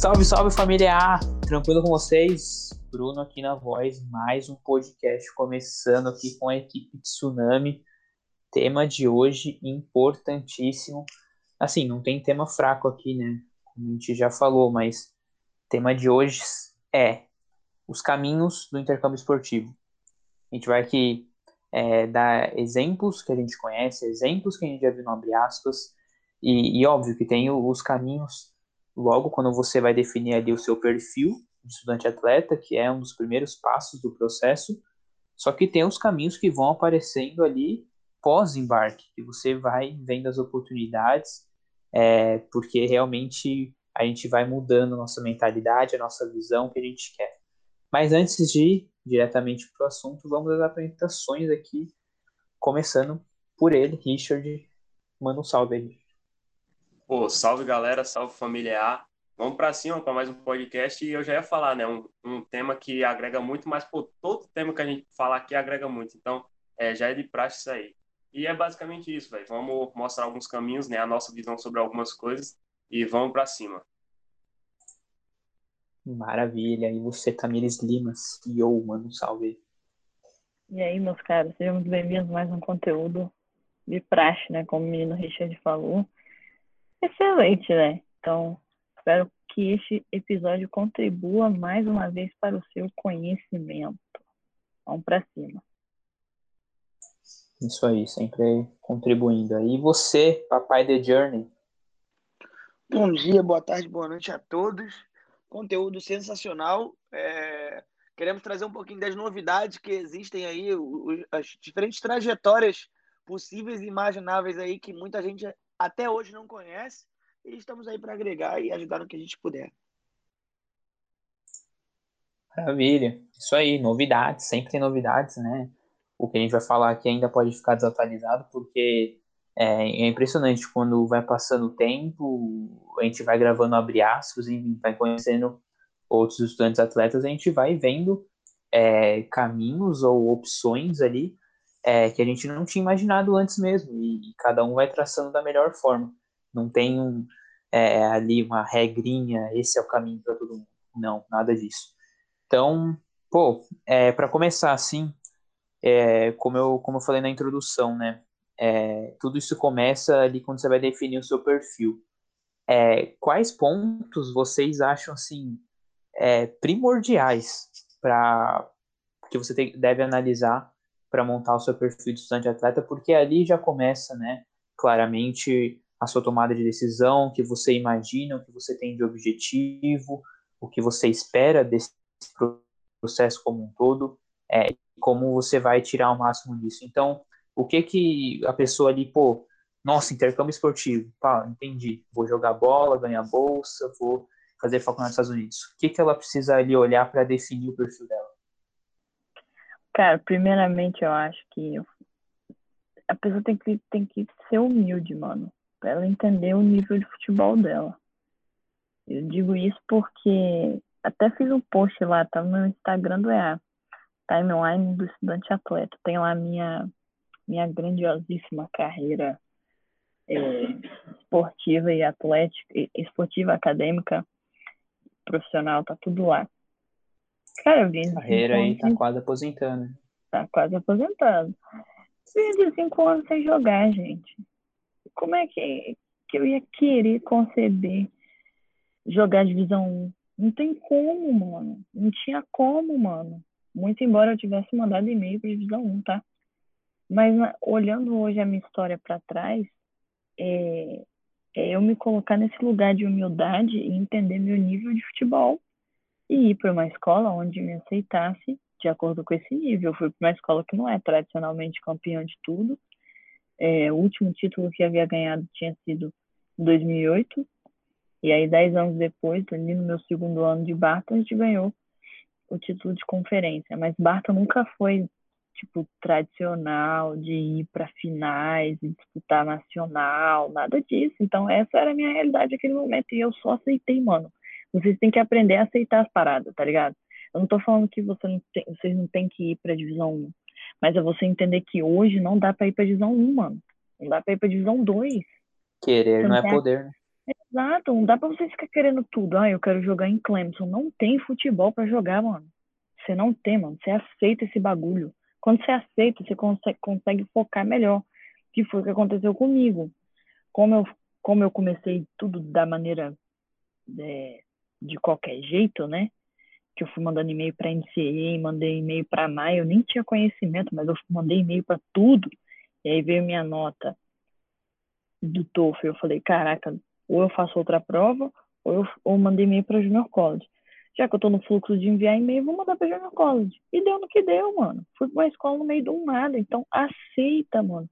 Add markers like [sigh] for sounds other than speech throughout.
Salve, salve família A! Tranquilo com vocês? Bruno aqui na voz, mais um podcast começando aqui com a equipe Tsunami. Tema de hoje importantíssimo. Assim, não tem tema fraco aqui, né? Como a gente já falou, mas tema de hoje é os caminhos do intercâmbio esportivo. A gente vai aqui é, dar exemplos que a gente conhece, exemplos que a gente já viu no abre aspas, e, e óbvio que tem os caminhos logo quando você vai definir ali o seu perfil de estudante atleta, que é um dos primeiros passos do processo, só que tem os caminhos que vão aparecendo ali pós-embarque, que você vai vendo as oportunidades, é, porque realmente a gente vai mudando a nossa mentalidade, a nossa visão que a gente quer. Mas antes de ir diretamente para o assunto, vamos às apresentações aqui, começando por ele, Richard. Manda um salve aí. Pô, salve galera, salve família A. Vamos para cima para mais um podcast e eu já ia falar, né? Um, um tema que agrega muito, mas pô, todo tema que a gente falar aqui agrega muito. Então, é, já é de praxe isso aí. E é basicamente isso, velho. Vamos mostrar alguns caminhos, né? A nossa visão sobre algumas coisas e vamos para cima. Maravilha. E você, Tamires Lima, CEO, mano, um salve. E aí, meus caros, sejam muito bem-vindos a mais um conteúdo de praxe, né? Como o menino Richard falou excelente, né? Então, espero que este episódio contribua mais uma vez para o seu conhecimento. Vamos para cima. Isso aí, sempre contribuindo. E você, papai The Journey? Bom dia, boa tarde, boa noite a todos. Conteúdo sensacional. É... Queremos trazer um pouquinho das novidades que existem aí, as diferentes trajetórias possíveis e imagináveis aí que muita gente até hoje não conhece e estamos aí para agregar e ajudar no que a gente puder. Maravilha. Isso aí, novidades, sempre tem novidades, né? O que a gente vai falar aqui ainda pode ficar desatualizado, porque é, é impressionante quando vai passando o tempo, a gente vai gravando abre aspas e vai conhecendo outros estudantes atletas, a gente vai vendo é, caminhos ou opções ali é, que a gente não tinha imaginado antes mesmo, e, e cada um vai traçando da melhor forma. Não tem um, é, ali uma regrinha, esse é o caminho para todo mundo. Não, nada disso. Então, pô, é, para começar assim, é, como, eu, como eu falei na introdução, né? É, tudo isso começa ali quando você vai definir o seu perfil. É, quais pontos vocês acham assim é, primordiais para que você te, deve analisar para montar o seu perfil de estudante atleta, porque ali já começa, né, claramente a sua tomada de decisão, o que você imagina, o que você tem de objetivo, o que você espera desse processo como um todo, é, como você vai tirar o máximo disso. Então, o que que a pessoa ali, pô, nossa, intercâmbio esportivo, pá, entendi, vou jogar bola, ganhar bolsa, vou fazer faculdade nos Estados Unidos. O que que ela precisa ali olhar para definir o perfil dela? Cara, primeiramente eu acho que a pessoa tem que, tem que ser humilde, mano, pra ela entender o nível de futebol dela. Eu digo isso porque até fiz um post lá, tá no Instagram do EA, timeline do estudante atleta. Tem lá minha, minha grandiosíssima carreira é, esportiva e atlética, esportiva, acadêmica, profissional, tá tudo lá. Cara, eu vim Carreira aí tá quase aposentando. Tá quase aposentando. Vim de cinco anos sem jogar, gente. Como é que, que eu ia querer conceber jogar Divisão 1? Não tem como, mano. Não tinha como, mano. Muito embora eu tivesse mandado e-mail pra Divisão 1, tá? Mas olhando hoje a minha história para trás, é, é eu me colocar nesse lugar de humildade e entender meu nível de futebol e ir para uma escola onde me aceitasse de acordo com esse nível. Eu fui para uma escola que não é tradicionalmente campeã de tudo. É, o último título que havia ganhado tinha sido em 2008. E aí, dez anos depois, ali no meu segundo ano de Barton, a gente ganhou o título de conferência. Mas Barton nunca foi, tipo, tradicional de ir para finais e disputar nacional, nada disso. Então, essa era a minha realidade naquele momento. E eu só aceitei, mano. Vocês têm que aprender a aceitar as paradas, tá ligado? Eu não tô falando que você não tem, vocês não têm que ir pra divisão 1. Mas é você entender que hoje não dá pra ir pra divisão 1, mano. Não dá pra ir pra divisão 2. Querer não, não é poder, né? Exato, não dá pra você ficar querendo tudo. Ah, eu quero jogar em Clemson. Não tem futebol pra jogar, mano. Você não tem, mano. Você aceita esse bagulho. Quando você aceita, você consegue, consegue focar melhor. Que foi o que aconteceu comigo. Como eu, como eu comecei tudo da maneira é, de qualquer jeito, né? Que eu fui mandando e-mail para NCA, mandei e-mail para MAI, eu nem tinha conhecimento, mas eu mandei e-mail para tudo. E aí veio minha nota do TOEFL. Eu falei, caraca, ou eu faço outra prova, ou eu ou mandei e-mail para Junior College. Já que eu tô no fluxo de enviar e-mail, vou mandar para Junior College. E deu no que deu, mano. Fui pra uma escola no meio do nada. Então, aceita, mano.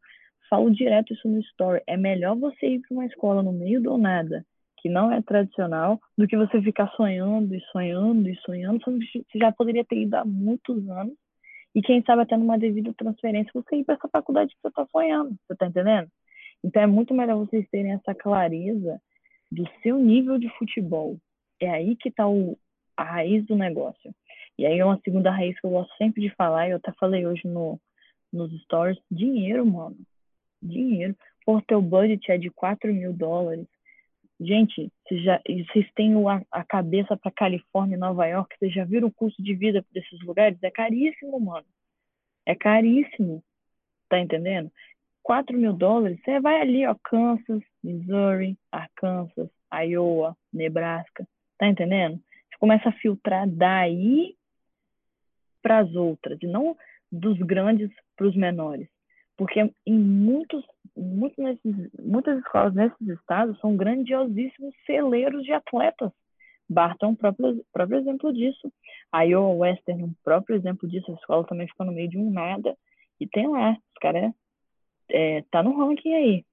Falo direto isso no story. É melhor você ir para uma escola no meio do nada, que não é tradicional, do que você ficar sonhando e sonhando e sonhando. Você já poderia ter ido há muitos anos. E quem sabe até numa devida transferência você ir para essa faculdade que você tá sonhando. Você tá entendendo? Então é muito melhor vocês terem essa clareza do seu nível de futebol. É aí que está a raiz do negócio. E aí é uma segunda raiz que eu gosto sempre de falar, e eu até falei hoje no, nos stories, dinheiro, mano. Dinheiro. Por teu budget é de 4 mil dólares. Gente, vocês, já, vocês têm a, a cabeça para Califórnia e Nova York, vocês já viram o custo de vida desses lugares? É caríssimo, mano. É caríssimo. Tá entendendo? 4 mil dólares, você vai ali, ó, Kansas, Missouri, Arkansas, Iowa, Nebraska, tá entendendo? Você começa a filtrar daí para as outras, e não dos grandes para os menores. Porque em muitos, nesses, muitas escolas nesses estados são grandiosíssimos celeiros de atletas. Barton é um próprio, próprio exemplo disso. A Iowa Western é um próprio exemplo disso. A escola também fica no meio de um nada. E tem lá, os caras é, tá no ranking aí.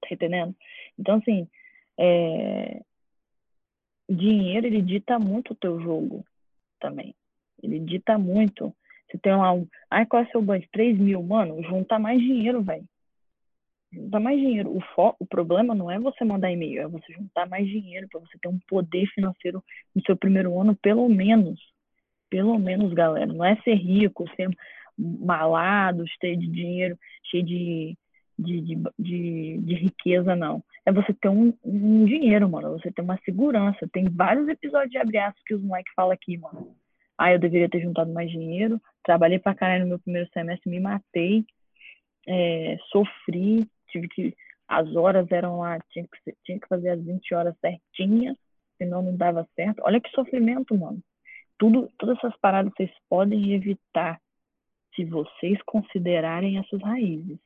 Tá entendendo? Então, assim, é, dinheiro, ele dita muito o teu jogo também. Ele dita muito. Você tem lá um. Ai, qual é o seu budget? 3 mil, mano, junta mais dinheiro, velho. Junta mais dinheiro. O, fo... o problema não é você mandar e-mail, é você juntar mais dinheiro para você ter um poder financeiro no seu primeiro ano, pelo menos. Pelo menos, galera. Não é ser rico, ser malado, cheio de dinheiro, cheio de, de, de, de, de riqueza, não. É você ter um, um, dinheiro, mano. Você ter uma segurança. Tem vários episódios de abre que os moleques falam aqui, mano. Ah, eu deveria ter juntado mais dinheiro. Trabalhei pra caralho no meu primeiro semestre, me matei. É, sofri. Tive que. As horas eram lá, tinha que, tinha que fazer as 20 horas certinhas, senão não dava certo. Olha que sofrimento, mano. Tudo, todas essas paradas vocês podem evitar se vocês considerarem essas raízes.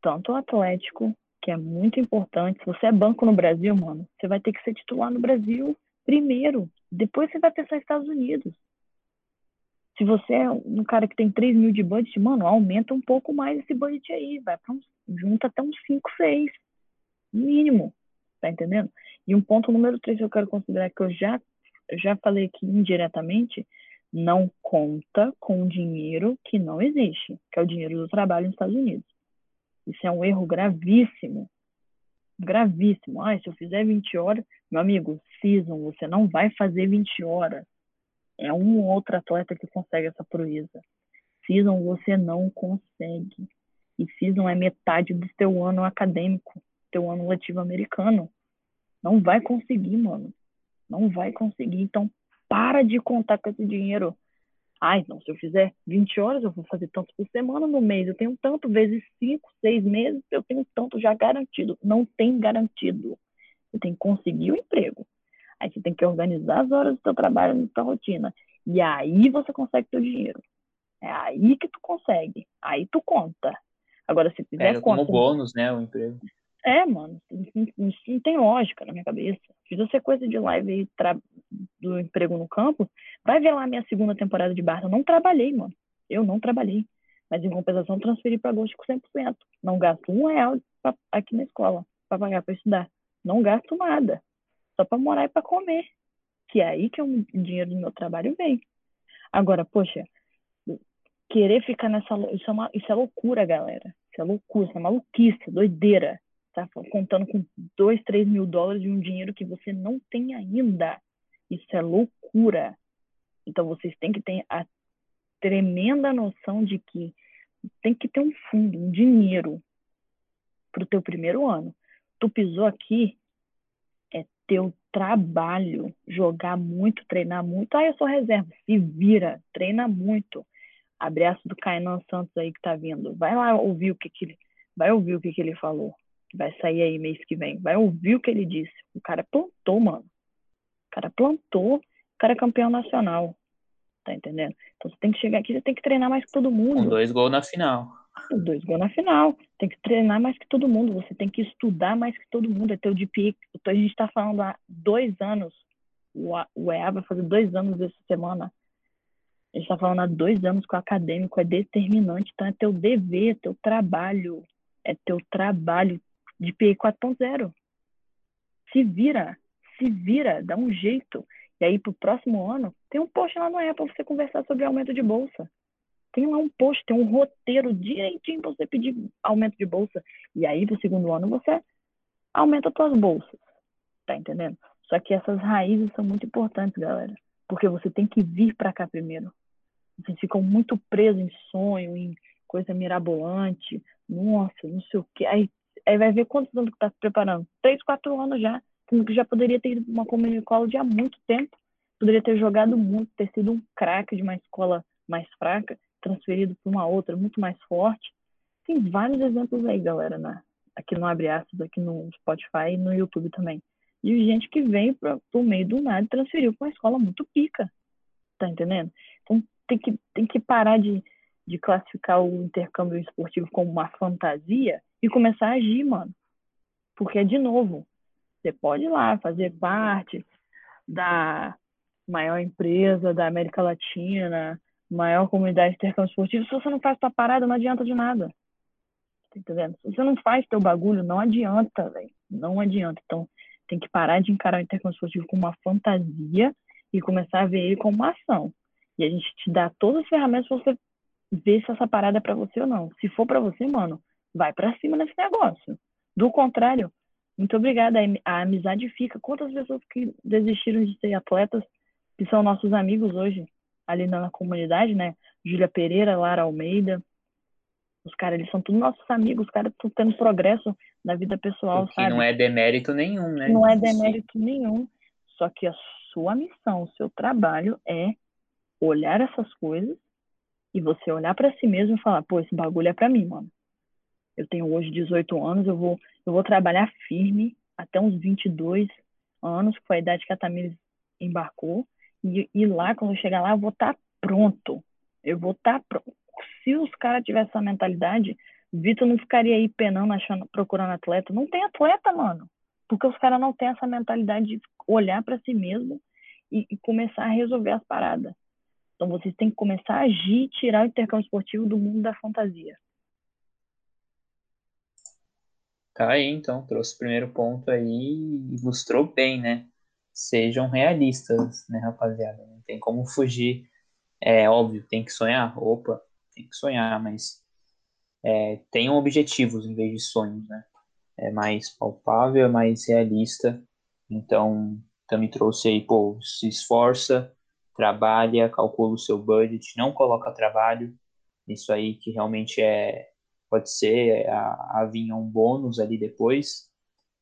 Tanto o Atlético, que é muito importante. Se você é banco no Brasil, mano, você vai ter que ser titular no Brasil primeiro. Depois você vai pensar nos Estados Unidos. Se você é um cara que tem 3 mil de budget, mano, aumenta um pouco mais esse budget aí. Vai para junta até uns 5, 6. Mínimo. Tá entendendo? E um ponto número 3 que eu quero considerar, que eu já, eu já falei aqui indiretamente, não conta com dinheiro que não existe, que é o dinheiro do trabalho nos Estados Unidos. Isso é um erro gravíssimo. Gravíssimo. Ah, se eu fizer 20 horas, meu amigo, season, você não vai fazer 20 horas. É um ou outro atleta que consegue essa proeza. Season você não consegue. E season é metade do teu ano acadêmico, teu ano letivo americano. Não vai conseguir, mano. Não vai conseguir. Então, para de contar com esse dinheiro. Ai, não, se eu fizer 20 horas, eu vou fazer tanto por semana no mês. Eu tenho tanto vezes 5, 6 meses, eu tenho tanto já garantido. Não tem garantido. Você tem que conseguir o emprego. Aí você tem que organizar as horas do seu trabalho na sua rotina. E aí você consegue seu dinheiro. É aí que tu consegue. Aí tu conta. Agora, se fizer é, conta. Como bônus, né? O emprego. É, mano, isso não tem lógica na minha cabeça. Fiz a sequência de live tra... do emprego no campo. Vai ver lá minha segunda temporada de Barça. Eu não trabalhei, mano. Eu não trabalhei. Mas em compensação, transferi para agosto com 100%. Não gasto um real pra... aqui na escola para pagar para estudar. Não gasto nada. Só para morar e para comer. Que é aí que o dinheiro do meu trabalho vem. Agora, poxa, querer ficar nessa. Isso é, uma... isso é loucura, galera. Isso é loucura, isso é maluquice, doideira tá contando com 2, 3 mil dólares de um dinheiro que você não tem ainda. Isso é loucura. Então vocês têm que ter a tremenda noção de que tem que ter um fundo, um dinheiro para o teu primeiro ano. Tu pisou aqui, teu trabalho jogar muito, treinar muito. Ah, eu sou reserva. Se vira, treina muito. Abraço do Kainan Santos aí que tá vindo. Vai lá ouvir o que, que ele. Vai ouvir o que, que ele falou. Vai sair aí mês que vem. Vai ouvir o que ele disse. O cara plantou, mano. O cara plantou. O cara é campeão nacional. Tá entendendo? Então você tem que chegar aqui, você tem que treinar mais que todo mundo. Com dois gols na final. Dois gols na final. Tem que treinar mais que todo mundo. Você tem que estudar mais que todo mundo. É teu DP. A gente tá falando há dois anos. O EA vai fazer dois anos essa semana. A gente tá falando há dois anos que o acadêmico é determinante. Então é teu dever, é teu trabalho. É teu trabalho de PI 4.0. Se vira. Se vira. Dá um jeito. E aí, pro próximo ano, tem um post lá no EA para você conversar sobre aumento de bolsa. Tem lá um post, tem um roteiro direitinho para você pedir aumento de bolsa. E aí, pro segundo ano, você aumenta as suas bolsas. Tá entendendo? Só que essas raízes são muito importantes, galera. Porque você tem que vir para cá primeiro. Vocês ficam muito presos em sonho, em coisa mirabolante. Nossa, não sei o quê. Aí, aí vai ver quantos anos que tá se preparando. Três, quatro anos já. Sendo que já poderia ter ido uma community college há muito tempo. Poderia ter jogado muito, ter sido um craque de uma escola mais fraca transferido para uma outra muito mais forte. Tem vários exemplos aí, galera, né? aqui no Abre Aspas, aqui no Spotify e no YouTube também. De gente que vem para o meio do nada e transferiu para uma escola muito pica. Tá entendendo? Então tem que, tem que parar de, de classificar o intercâmbio esportivo como uma fantasia e começar a agir, mano. Porque, de novo, você pode ir lá fazer parte da maior empresa da América Latina, maior comunidade de intercâmbio esportivo, se você não faz tua parada, não adianta de nada. Tá entendendo? Se você não faz teu bagulho, não adianta, velho. Não adianta. Então, tem que parar de encarar o intercâmbio esportivo como uma fantasia e começar a ver ele como uma ação. E a gente te dá todas as ferramentas pra você ver se essa parada é pra você ou não. Se for pra você, mano, vai pra cima nesse negócio. Do contrário, muito obrigada. A amizade fica. Quantas pessoas que desistiram de ser atletas, que são nossos amigos hoje, ali na comunidade, né? Júlia Pereira, Lara Almeida. Os caras, eles são todos nossos amigos, os caras estão tendo progresso na vida pessoal, que sabe? não é demérito nenhum, né? Não é demérito nenhum. Só que a sua missão, o seu trabalho é olhar essas coisas e você olhar para si mesmo e falar, pô, esse bagulho é para mim, mano. Eu tenho hoje 18 anos, eu vou, eu vou trabalhar firme até uns 22 anos, que foi a idade que a Tamires embarcou. E, e lá, quando eu chegar lá, eu vou estar tá pronto. Eu vou estar tá pronto. Se os caras tivessem essa mentalidade, Vitor não ficaria aí penando, achando, procurando atleta. Não tem atleta, mano. Porque os caras não têm essa mentalidade de olhar para si mesmo e, e, começar a resolver as paradas. Então vocês têm que começar a agir e tirar o intercâmbio esportivo do mundo da fantasia. Tá aí, então, trouxe o primeiro ponto aí e ilustrou bem, né? Sejam realistas, né, rapaziada? Não tem como fugir. É óbvio, tem que sonhar. Opa, tem que sonhar, mas é, tenham objetivos em vez de sonhos, né? É mais palpável, é mais realista. Então, também trouxe aí, pô, se esforça, trabalha, calcula o seu budget, não coloca trabalho. Isso aí que realmente é pode ser a, a vir um bônus ali depois,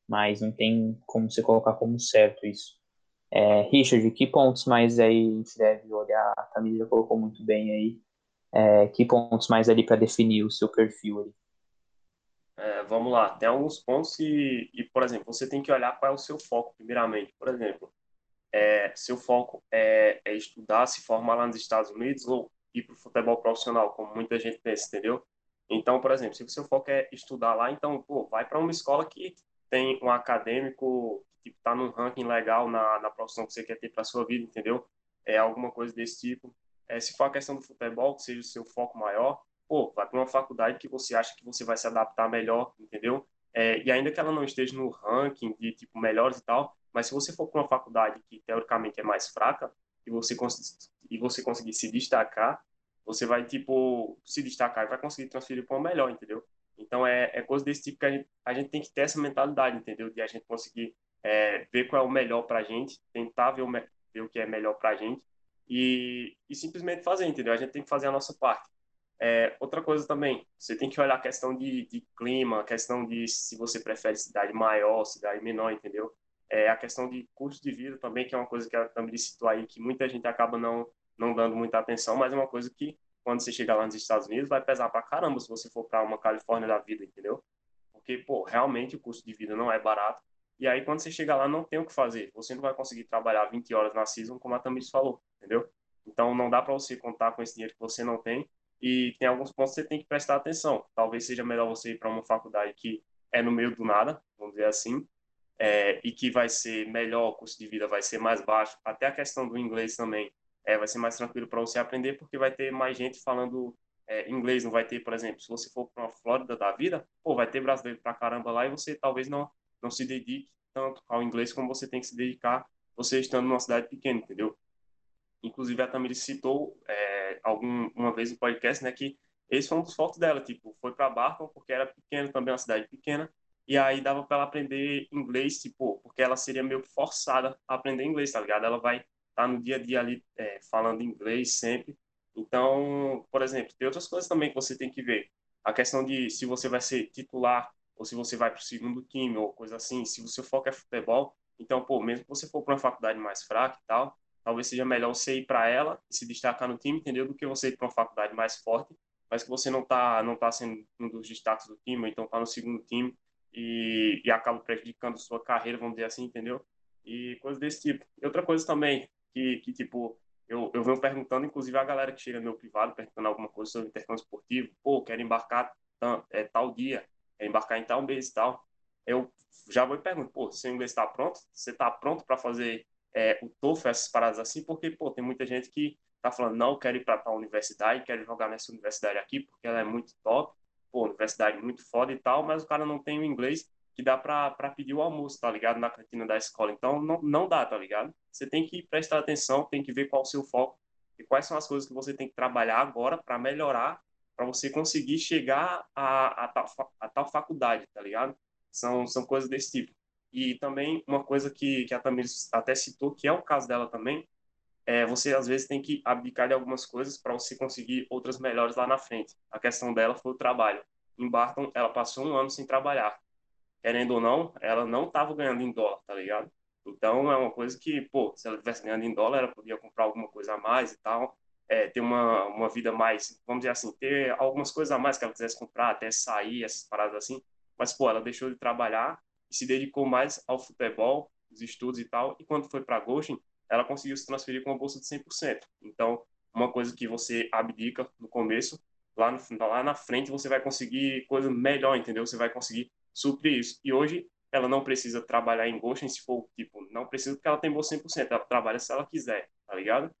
mas não tem como você colocar como certo isso. É, Richard, que pontos mais aí a gente deve olhar? A Camila colocou muito bem aí. É, que pontos mais ali para definir o seu perfil ali? É, vamos lá, tem alguns pontos e, e, por exemplo, você tem que olhar qual é o seu foco, primeiramente. Por exemplo, é, seu foco é, é, estudar, se formar lá nos Estados Unidos ou ir para o futebol profissional, como muita gente pensa, entendeu? Então, por exemplo, se o seu foco é estudar lá, então, pô, vai para uma escola que tem um acadêmico tipo, tá num ranking legal na, na profissão que você quer ter para sua vida, entendeu? É alguma coisa desse tipo. É, se for a questão do futebol, que seja o seu foco maior, pô, vai para uma faculdade que você acha que você vai se adaptar melhor, entendeu? É, e ainda que ela não esteja no ranking de tipo melhores e tal, mas se você for para uma faculdade que teoricamente é mais fraca e você e você conseguir se destacar, você vai tipo se destacar e vai conseguir transferir para uma melhor, entendeu? Então é, é coisa desse tipo que a gente, a gente tem que ter essa mentalidade, entendeu? De a gente conseguir é, ver qual é o melhor para a gente, tentar ver o, ver o que é melhor para a gente e, e simplesmente fazer, entendeu? A gente tem que fazer a nossa parte. É, outra coisa também, você tem que olhar a questão de, de clima, a questão de se você prefere cidade maior, cidade menor, entendeu? É a questão de custo de vida também, que é uma coisa que a também citou aí, que muita gente acaba não, não dando muita atenção, mas é uma coisa que, quando você chegar lá nos Estados Unidos, vai pesar pra caramba se você for para uma Califórnia da vida, entendeu? Porque, pô, realmente o custo de vida não é barato. E aí, quando você chegar lá, não tem o que fazer. Você não vai conseguir trabalhar 20 horas na season, como a Tamis falou, entendeu? Então, não dá para você contar com esse dinheiro que você não tem. E tem alguns pontos que você tem que prestar atenção. Talvez seja melhor você ir para uma faculdade que é no meio do nada, vamos dizer assim, é, e que vai ser melhor, o custo de vida vai ser mais baixo. Até a questão do inglês também é, vai ser mais tranquilo para você aprender, porque vai ter mais gente falando é, inglês. Não vai ter, por exemplo, se você for para uma Flórida da vida, pô, vai ter brasileiro para caramba lá e você talvez não, não se dedique tanto ao inglês como você tem que se dedicar você estando numa cidade pequena, entendeu? Inclusive, a Tamiri citou é, algum, uma vez no podcast, né, que esse foi um dos fotos dela, tipo, foi para Barton porque era pequena, também uma cidade pequena, e aí dava para ela aprender inglês, tipo, porque ela seria meio forçada a aprender inglês, tá ligado? Ela vai estar tá no dia a dia ali é, falando inglês sempre. Então, por exemplo, tem outras coisas também que você tem que ver. A questão de se você vai ser titular ou se você vai para o segundo time ou coisa assim, se o seu foco é futebol, então, pô, mesmo que você for para uma faculdade mais fraca e tal, talvez seja melhor você ir para ela e se destacar no time, entendeu? Do que você ir para uma faculdade mais forte, mas que você não tá não tá sendo um dos destaques do time, ou então tá no segundo time e, e acaba prejudicando sua carreira, vamos dizer assim, entendeu? E coisas desse tipo. E outra coisa também, que, que tipo, eu, eu venho perguntando, inclusive a galera que chega no meu privado, perguntando alguma coisa sobre intercâmbio esportivo, pô, quero embarcar é, tal dia, embarcar em tal mês e tal. Eu já vou e pergunto, pô, seu inglês está pronto? Você está pronto para fazer é, o TOEFL, essas paradas assim? Porque, pô, tem muita gente que tá falando, não, quero ir para tal universidade, quero jogar nessa universidade aqui porque ela é muito top, pô, universidade muito foda e tal, mas o cara não tem o inglês que dá para pedir o almoço, tá ligado? Na cantina da escola. Então, não, não dá, tá ligado? Você tem que prestar atenção, tem que ver qual é o seu foco e quais são as coisas que você tem que trabalhar agora para melhorar, para você conseguir chegar a, a, tal, a tal faculdade, tá ligado? São, são coisas desse tipo. E também uma coisa que, que a Tamires até citou, que é o caso dela também, é, você às vezes tem que abdicar de algumas coisas para você conseguir outras melhores lá na frente. A questão dela foi o trabalho. Em Barton, ela passou um ano sem trabalhar. Querendo ou não, ela não estava ganhando em dólar, tá ligado? Então é uma coisa que, pô, se ela estivesse ganhando em dólar, ela podia comprar alguma coisa a mais e tal, é, ter uma, uma vida mais, vamos dizer assim, ter algumas coisas a mais que ela quisesse comprar, até sair, essas paradas assim. Mas, pô, ela deixou de trabalhar e se dedicou mais ao futebol, os estudos e tal. E quando foi para Goshen, ela conseguiu se transferir com uma bolsa de 100%. Então, uma coisa que você abdica no começo, lá, no, lá na frente você vai conseguir coisa melhor, entendeu? Você vai conseguir suprir isso. E hoje ela não precisa trabalhar em Goshen se for, tipo, não precisa porque ela tem bolsa 100%, ela trabalha se ela quiser, tá ligado?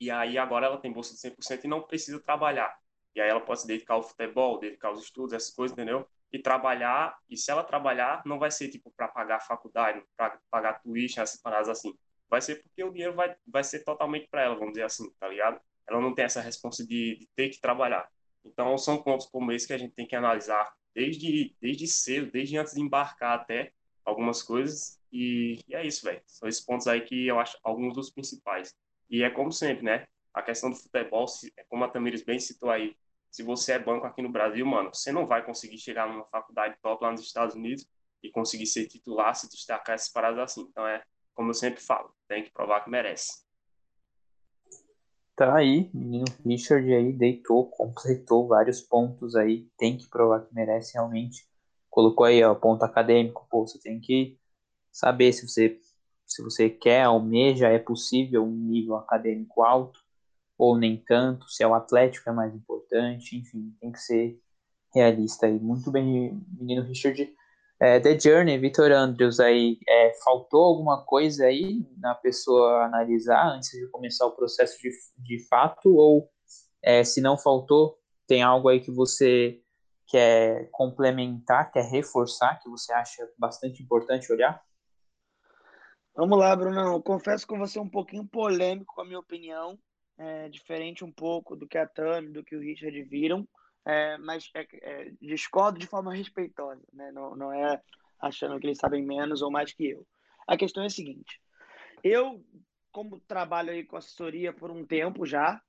E aí agora ela tem bolsa de 100% e não precisa trabalhar. E aí ela pode se dedicar ao futebol, dedicar aos estudos, essas coisas, entendeu? E trabalhar, e se ela trabalhar, não vai ser tipo para pagar faculdade, para pagar tuition, essas paradas assim vai ser porque o dinheiro vai, vai ser totalmente para ela, vamos dizer assim, tá ligado? Ela não tem essa resposta de, de, ter que trabalhar. Então, são pontos como esse que a gente tem que analisar desde, desde cedo, desde antes de embarcar até algumas coisas. E, e é isso, velho. São esses pontos aí que eu acho alguns dos principais. E é como sempre, né? A questão do futebol, é como a Tamires bem citou aí, se você é banco aqui no Brasil, mano, você não vai conseguir chegar numa faculdade top lá nos Estados Unidos e conseguir ser titular, se destacar essas paradas assim. Então é, como eu sempre falo, tem que provar que merece. Tá aí, menino Richard aí deitou, completou vários pontos aí, tem que provar que merece realmente. Colocou aí, ó, ponto acadêmico, pô, você tem que saber se você se você quer, almeja, é possível um nível acadêmico alto ou nem tanto, se é o atlético é mais importante, enfim, tem que ser realista aí. Muito bem, menino Richard. É, The Journey, Vitor Andrews aí, é, faltou alguma coisa aí na pessoa analisar antes de começar o processo de, de fato? Ou é, se não faltou, tem algo aí que você quer complementar, quer reforçar, que você acha bastante importante olhar? Vamos lá, Bruno. Eu confesso que você um pouquinho polêmico com a minha opinião, é, diferente um pouco do que a Tami, do que o Richard viram é, mas é, é, discordo de forma respeitosa, né? não, não é achando que eles sabem menos ou mais que eu. A questão é a seguinte: eu, como trabalho aí com assessoria por um tempo já,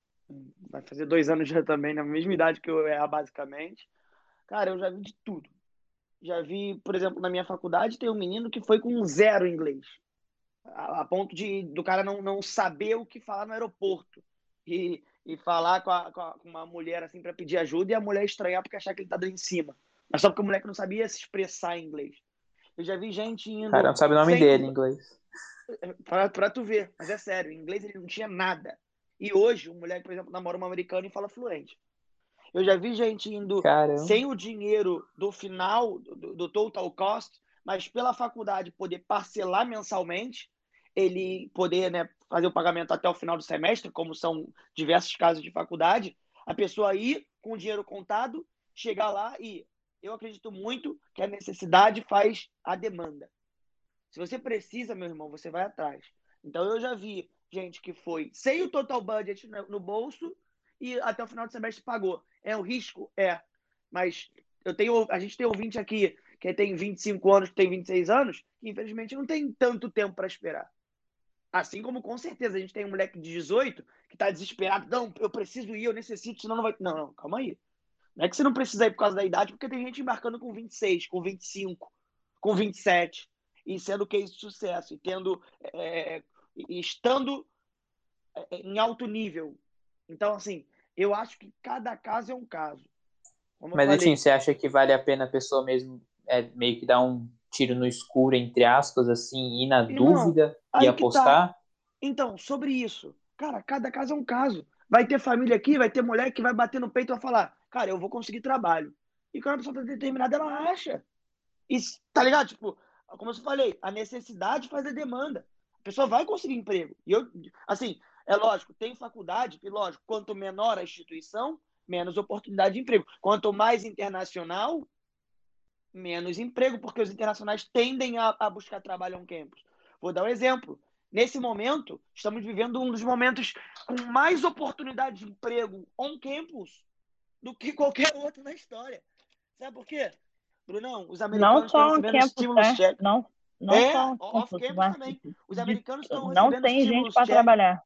vai fazer dois anos já também, na mesma idade que eu era, basicamente, cara, eu já vi de tudo. Já vi, por exemplo, na minha faculdade, tem um menino que foi com zero inglês. A, a ponto de do cara não, não saber o que falar no aeroporto. E, e falar com, a, com, a, com uma mulher assim para pedir ajuda e a mulher estranhar porque achar que ele tá dando em cima. Mas só porque o moleque não sabia se expressar em inglês. Eu já vi gente indo. Cara, não sabe o nome sem... dele em inglês. [laughs] Pra, pra tu ver, mas é sério, em inglês ele não tinha nada. E hoje, um moleque, por exemplo, namora uma americana e fala fluente. Eu já vi gente indo Caramba. sem o dinheiro do final, do, do, total cost, mas pela faculdade poder parcelar mensalmente, ele poder né, fazer o pagamento até o final do semestre, como são diversos casos de faculdade, a pessoa ir com o dinheiro contado, chegar lá e eu acredito muito que a necessidade faz a demanda. Se você precisa, meu irmão, você vai atrás. Então eu já vi gente que foi sem o total budget no bolso e até o final do semestre pagou. É um risco? É. Mas eu tenho, a gente tem ouvinte aqui que tem 25 anos, que tem 26 anos, que infelizmente não tem tanto tempo para esperar. Assim como com certeza a gente tem um moleque de 18 que está desesperado, não, eu preciso ir, eu necessito, senão não vai. Não, não, calma aí. Não é que você não precisa ir por causa da idade, porque tem gente embarcando com 26, com 25, com 27, e sendo case de sucesso, e tendo. É, e estando é, em alto nível. Então, assim, eu acho que cada caso é um caso. Como Mas, assim, você acha que vale a pena a pessoa mesmo é, meio que dar um tiro no escuro, entre aspas, assim, ir na e dúvida não, e tá. apostar? Tá. Então, sobre isso, cara, cada caso é um caso. Vai ter família aqui, vai ter mulher que vai bater no peito e vai falar: cara, eu vou conseguir trabalho. E quando a pessoa está determinada, ela acha. E, tá ligado? Tipo, como eu falei, a necessidade faz a demanda. A pessoa vai conseguir emprego. E eu, assim, é lógico, tem faculdade que, lógico, quanto menor a instituição, menos oportunidade de emprego. Quanto mais internacional, menos emprego, porque os internacionais tendem a, a buscar trabalho on campus. Vou dar um exemplo. Nesse momento, estamos vivendo um dos momentos com mais oportunidade de emprego on campus do que qualquer [laughs] outro na história. Sabe por quê? Brunão, os americanos não estão recebendo campus, estímulos né? check. Não, não é, só off-campus também. Os americanos estão recebendo Não tem gente para trabalhar.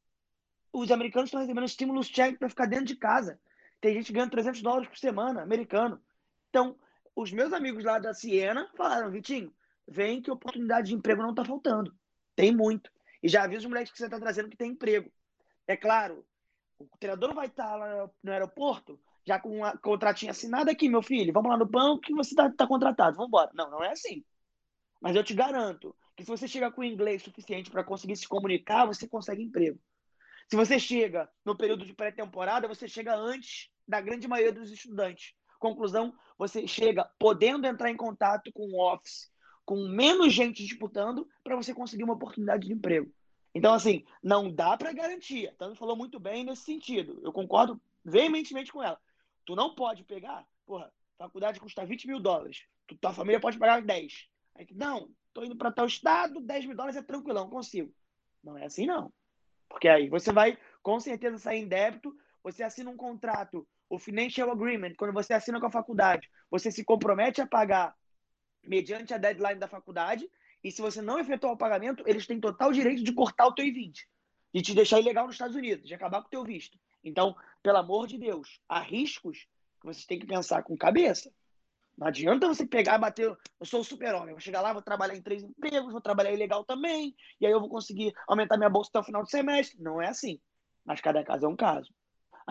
Os americanos estão recebendo estímulos check para ficar dentro de casa. Tem gente ganhando 300 dólares por semana, americano. Então, os meus amigos lá da Siena falaram, Vitinho, vem que oportunidade de emprego não está faltando. Tem muito. E já avisa os moleques que você está trazendo que tem emprego. É claro, o treinador vai estar lá no aeroporto já com uma contratinha assinada aqui, meu filho, vamos lá no banco que você está tá contratado, vamos embora. Não, não é assim. Mas eu te garanto que se você chegar com inglês suficiente para conseguir se comunicar, você consegue emprego. Se você chega no período de pré-temporada, você chega antes da grande maioria dos estudantes. Conclusão, você chega podendo entrar em contato com o office, com menos gente disputando, para você conseguir uma oportunidade de emprego. Então, assim, não dá para garantir. Tanto falou muito bem nesse sentido. Eu concordo veementemente com ela. Tu não pode pegar, porra, faculdade custa 20 mil dólares. Tu, tua família pode pagar 10. Aí, não, tô indo para tal estado, 10 mil dólares é tranquilão, consigo. Não é assim, não. Porque aí você vai, com certeza, sair em débito, você assina um contrato, o Financial Agreement, quando você assina com a faculdade, você se compromete a pagar mediante a deadline da faculdade, e se você não efetuar o pagamento, eles têm total direito de cortar o teu I-20, de te deixar ilegal nos Estados Unidos, de acabar com o teu visto. Então, pelo amor de Deus, há riscos que vocês têm que pensar com cabeça. Não adianta você pegar e bater. Eu sou o super-homem, vou chegar lá, vou trabalhar em três empregos, vou trabalhar ilegal também, e aí eu vou conseguir aumentar minha bolsa até o final do semestre. Não é assim. Mas cada caso é um caso.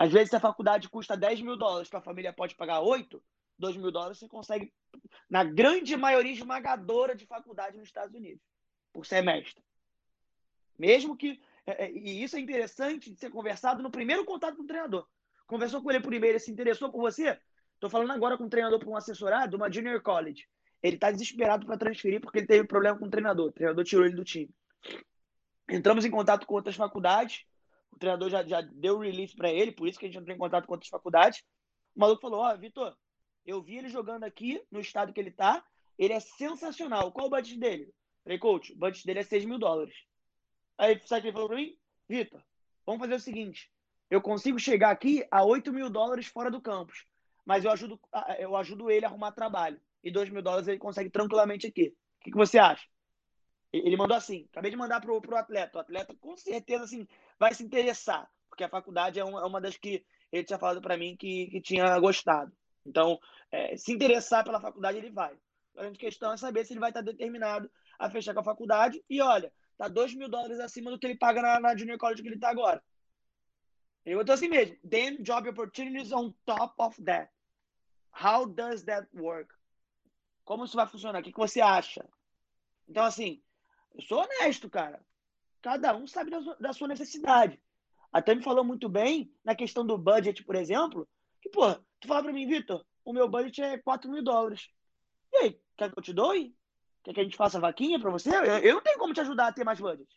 Às vezes, se a faculdade custa 10 mil dólares, a família pode pagar 8, 2 mil dólares você consegue, na grande maioria esmagadora de faculdade nos Estados Unidos, por semestre. Mesmo que é, é, e isso é interessante de ser conversado no primeiro contato com o treinador. Conversou com ele por e-mail, ele se interessou por você? Estou falando agora com um treinador para um assessorado, uma junior college. Ele está desesperado para transferir porque ele teve problema com o treinador. O treinador tirou ele do time. Entramos em contato com outras faculdades. O treinador já, já deu release para ele, por isso que a gente entrou em contato com outras faculdades. O maluco falou: Ó, oh, Vitor, eu vi ele jogando aqui no estado que ele tá. Ele é sensacional. Qual o budget dele? Falei, coach, o budget dele é 6 mil dólares. Aí sabe o que ele falou para mim? Vitor, vamos fazer o seguinte: eu consigo chegar aqui a 8 mil dólares fora do campus, mas eu ajudo, eu ajudo ele a arrumar trabalho. E 2 mil dólares ele consegue tranquilamente aqui. O que, que você acha? Ele mandou assim, acabei de mandar pro, pro atleta. O atleta com certeza assim, vai se interessar, porque a faculdade é uma, é uma das que ele tinha falado para mim que, que tinha gostado. Então, é, se interessar pela faculdade, ele vai. A grande questão é saber se ele vai estar determinado a fechar com a faculdade. E olha, tá 2 mil dólares acima do que ele paga na, na Junior College que ele tá agora. Eu tô assim mesmo. Then job opportunities on top of that. How does that work? Como isso vai funcionar? O que, que você acha? Então, assim, eu sou honesto, cara. Cada um sabe da sua, da sua necessidade. Até me falou muito bem na questão do budget, por exemplo, que, pô, tu fala pra mim, Vitor, o meu budget é 4 mil dólares. E aí, quer que eu te doe? Quer que a gente faça vaquinha pra você? Eu, eu não tenho como te ajudar a ter mais budget.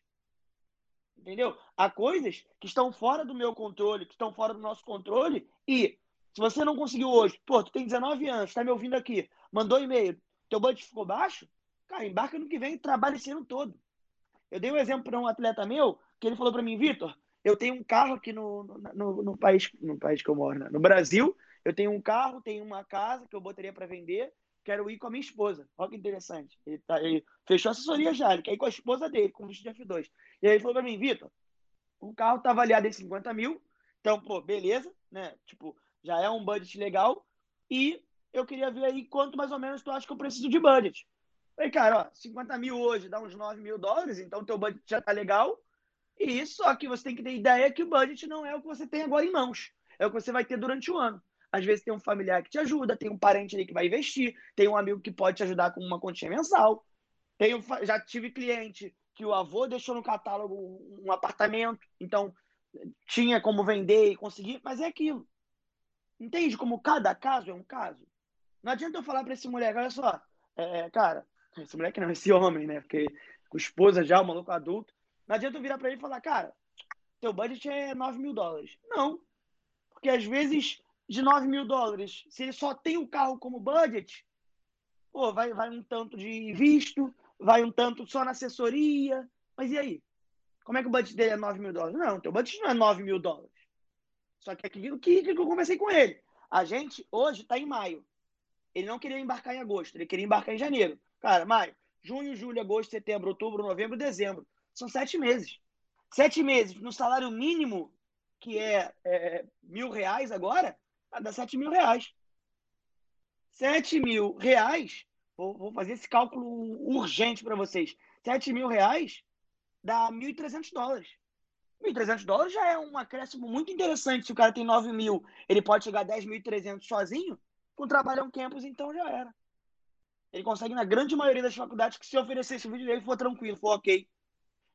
Entendeu? Há coisas que estão fora do meu controle, que estão fora do nosso controle, e se você não conseguiu hoje, pô, tu tem 19 anos, tá me ouvindo aqui, mandou e-mail, teu budget ficou baixo, cara, embarca no que vem e trabalha esse ano todo. Eu dei um exemplo para um atleta meu, que ele falou para mim, Vitor, eu tenho um carro aqui no, no, no, país, no país que eu moro, né? no Brasil, eu tenho um carro, tenho uma casa que eu botaria para vender, quero ir com a minha esposa. Olha que interessante. Ele, tá, ele fechou a assessoria já, ele quer ir com a esposa dele, com o visto de F2. E aí ele falou para mim, Vitor, o carro tá avaliado em 50 mil, então, pô, beleza, né? Tipo, já é um budget legal. E eu queria ver aí quanto mais ou menos tu acha que eu preciso de budget. Falei, cara, ó, 50 mil hoje dá uns 9 mil dólares, então teu budget já tá legal. E só que você tem que ter ideia que o budget não é o que você tem agora em mãos. É o que você vai ter durante o ano. Às vezes tem um familiar que te ajuda, tem um parente ali que vai investir, tem um amigo que pode te ajudar com uma continha mensal. Tenho, já tive cliente que o avô deixou no catálogo um apartamento, então tinha como vender e conseguir, mas é aquilo. Entende como cada caso é um caso? Não adianta eu falar para esse moleque, olha só, é, cara, esse moleque não, esse homem, né? Porque com esposa já, o maluco adulto. Não adianta eu virar para ele e falar, cara, teu budget é 9 mil dólares. Não. Porque às vezes, de 9 mil dólares, se ele só tem o carro como budget, pô, vai, vai um tanto de visto, vai um tanto só na assessoria. Mas e aí? Como é que o budget dele é 9 mil dólares? Não, teu budget não é 9 mil dólares. Só que aquilo que, que eu conversei com ele. A gente hoje está em maio. Ele não queria embarcar em agosto, ele queria embarcar em janeiro. Cara, maio, junho, julho, agosto, setembro, outubro, novembro, dezembro. São sete meses. Sete meses no salário mínimo, que é, é mil reais agora, dá sete mil reais. Sete mil reais, vou, vou fazer esse cálculo urgente para vocês. Sete mil reais dá 1.300 dólares. 1.300 dólares já é um acréscimo muito interessante. Se o cara tem 9 mil, ele pode chegar a 10.300 sozinho. Com trabalho um campus, então já era. Ele consegue na grande maioria das faculdades que se oferecer esse vídeo dele for tranquilo, for ok.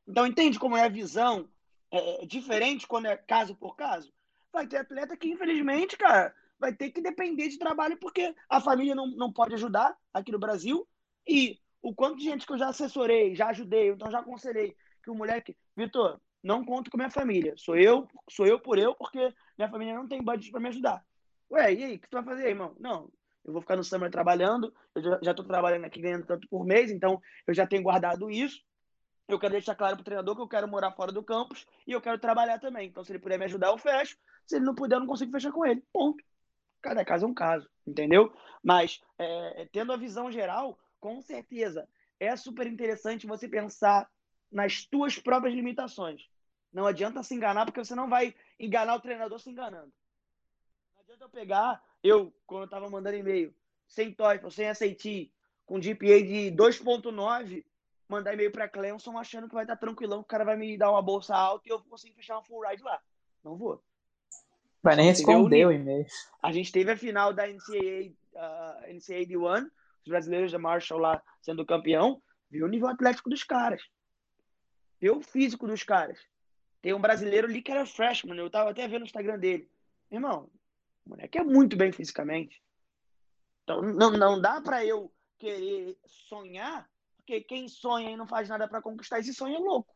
Então entende como é a visão é, é, diferente quando é caso por caso? Vai ter atleta que, infelizmente, cara, vai ter que depender de trabalho porque a família não, não pode ajudar aqui no Brasil. E o quanto de gente que eu já assessorei, já ajudei, então já aconselhei que o moleque, Vitor, não conto com minha família. Sou eu, sou eu por eu, porque minha família não tem budget para me ajudar. Ué, e aí, o que tu vai fazer, irmão? Não, eu vou ficar no summer trabalhando, eu já, tô trabalhando aqui ganhando tanto por mês, então eu já tenho guardado isso. Eu quero deixar claro pro treinador que eu quero morar fora do campus e eu quero trabalhar também. Então, se ele puder me ajudar, eu fecho. Se ele não puder, eu não consigo fechar com ele. Ponto. Cada caso é um caso, entendeu? Mas, é, tendo a visão geral, com certeza, é super interessante você pensar nas tuas próprias limitações. Não adianta se enganar, porque você não vai enganar o treinador se enganando. Não adianta eu pegar, eu, quando eu estava mandando e-mail, sem TOEFL, sem SAT, com GPA de 2.9, mandar e-mail para Clemson achando que vai estar tranquilão, que o cara vai me dar uma bolsa alta e eu vou conseguir fechar uma full ride lá. Não vou. Vai nem responder o e-mail. A gente teve a final da NCAA, uh, NCAA D1, os brasileiros da Marshall lá sendo campeão, viu o nível atlético dos caras. Viu o físico dos caras. Tem um brasileiro ali que era freshman, eu tava até vendo no Instagram dele. Irmão, o moleque é muito bem fisicamente. Então não, não dá para eu querer sonhar, porque quem sonha e não faz nada para conquistar esse sonho é louco.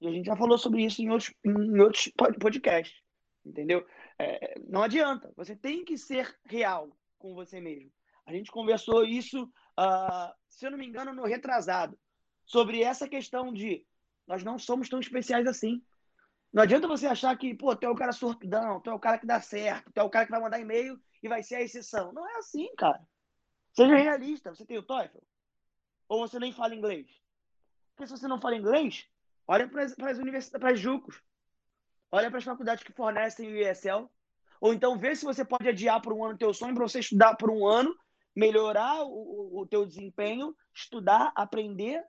E a gente já falou sobre isso em outros, em outros podcasts. Entendeu? É, não adianta. Você tem que ser real com você mesmo. A gente conversou isso, uh, se eu não me engano, no retrasado, sobre essa questão de nós não somos tão especiais assim. Não adianta você achar que, pô, tu é o cara sortudão, tu é o cara que dá certo, tu é o cara que vai mandar e-mail e vai ser a exceção. Não é assim, cara. Seja realista. Você tem o TOEFL? Ou você nem fala inglês? Porque se você não fala inglês, olha para as universidades, para as JUCOS. Olha para as faculdades que fornecem o ESL. Ou então vê se você pode adiar por um ano o teu sonho para você estudar por um ano, melhorar o, o teu desempenho, estudar, aprender,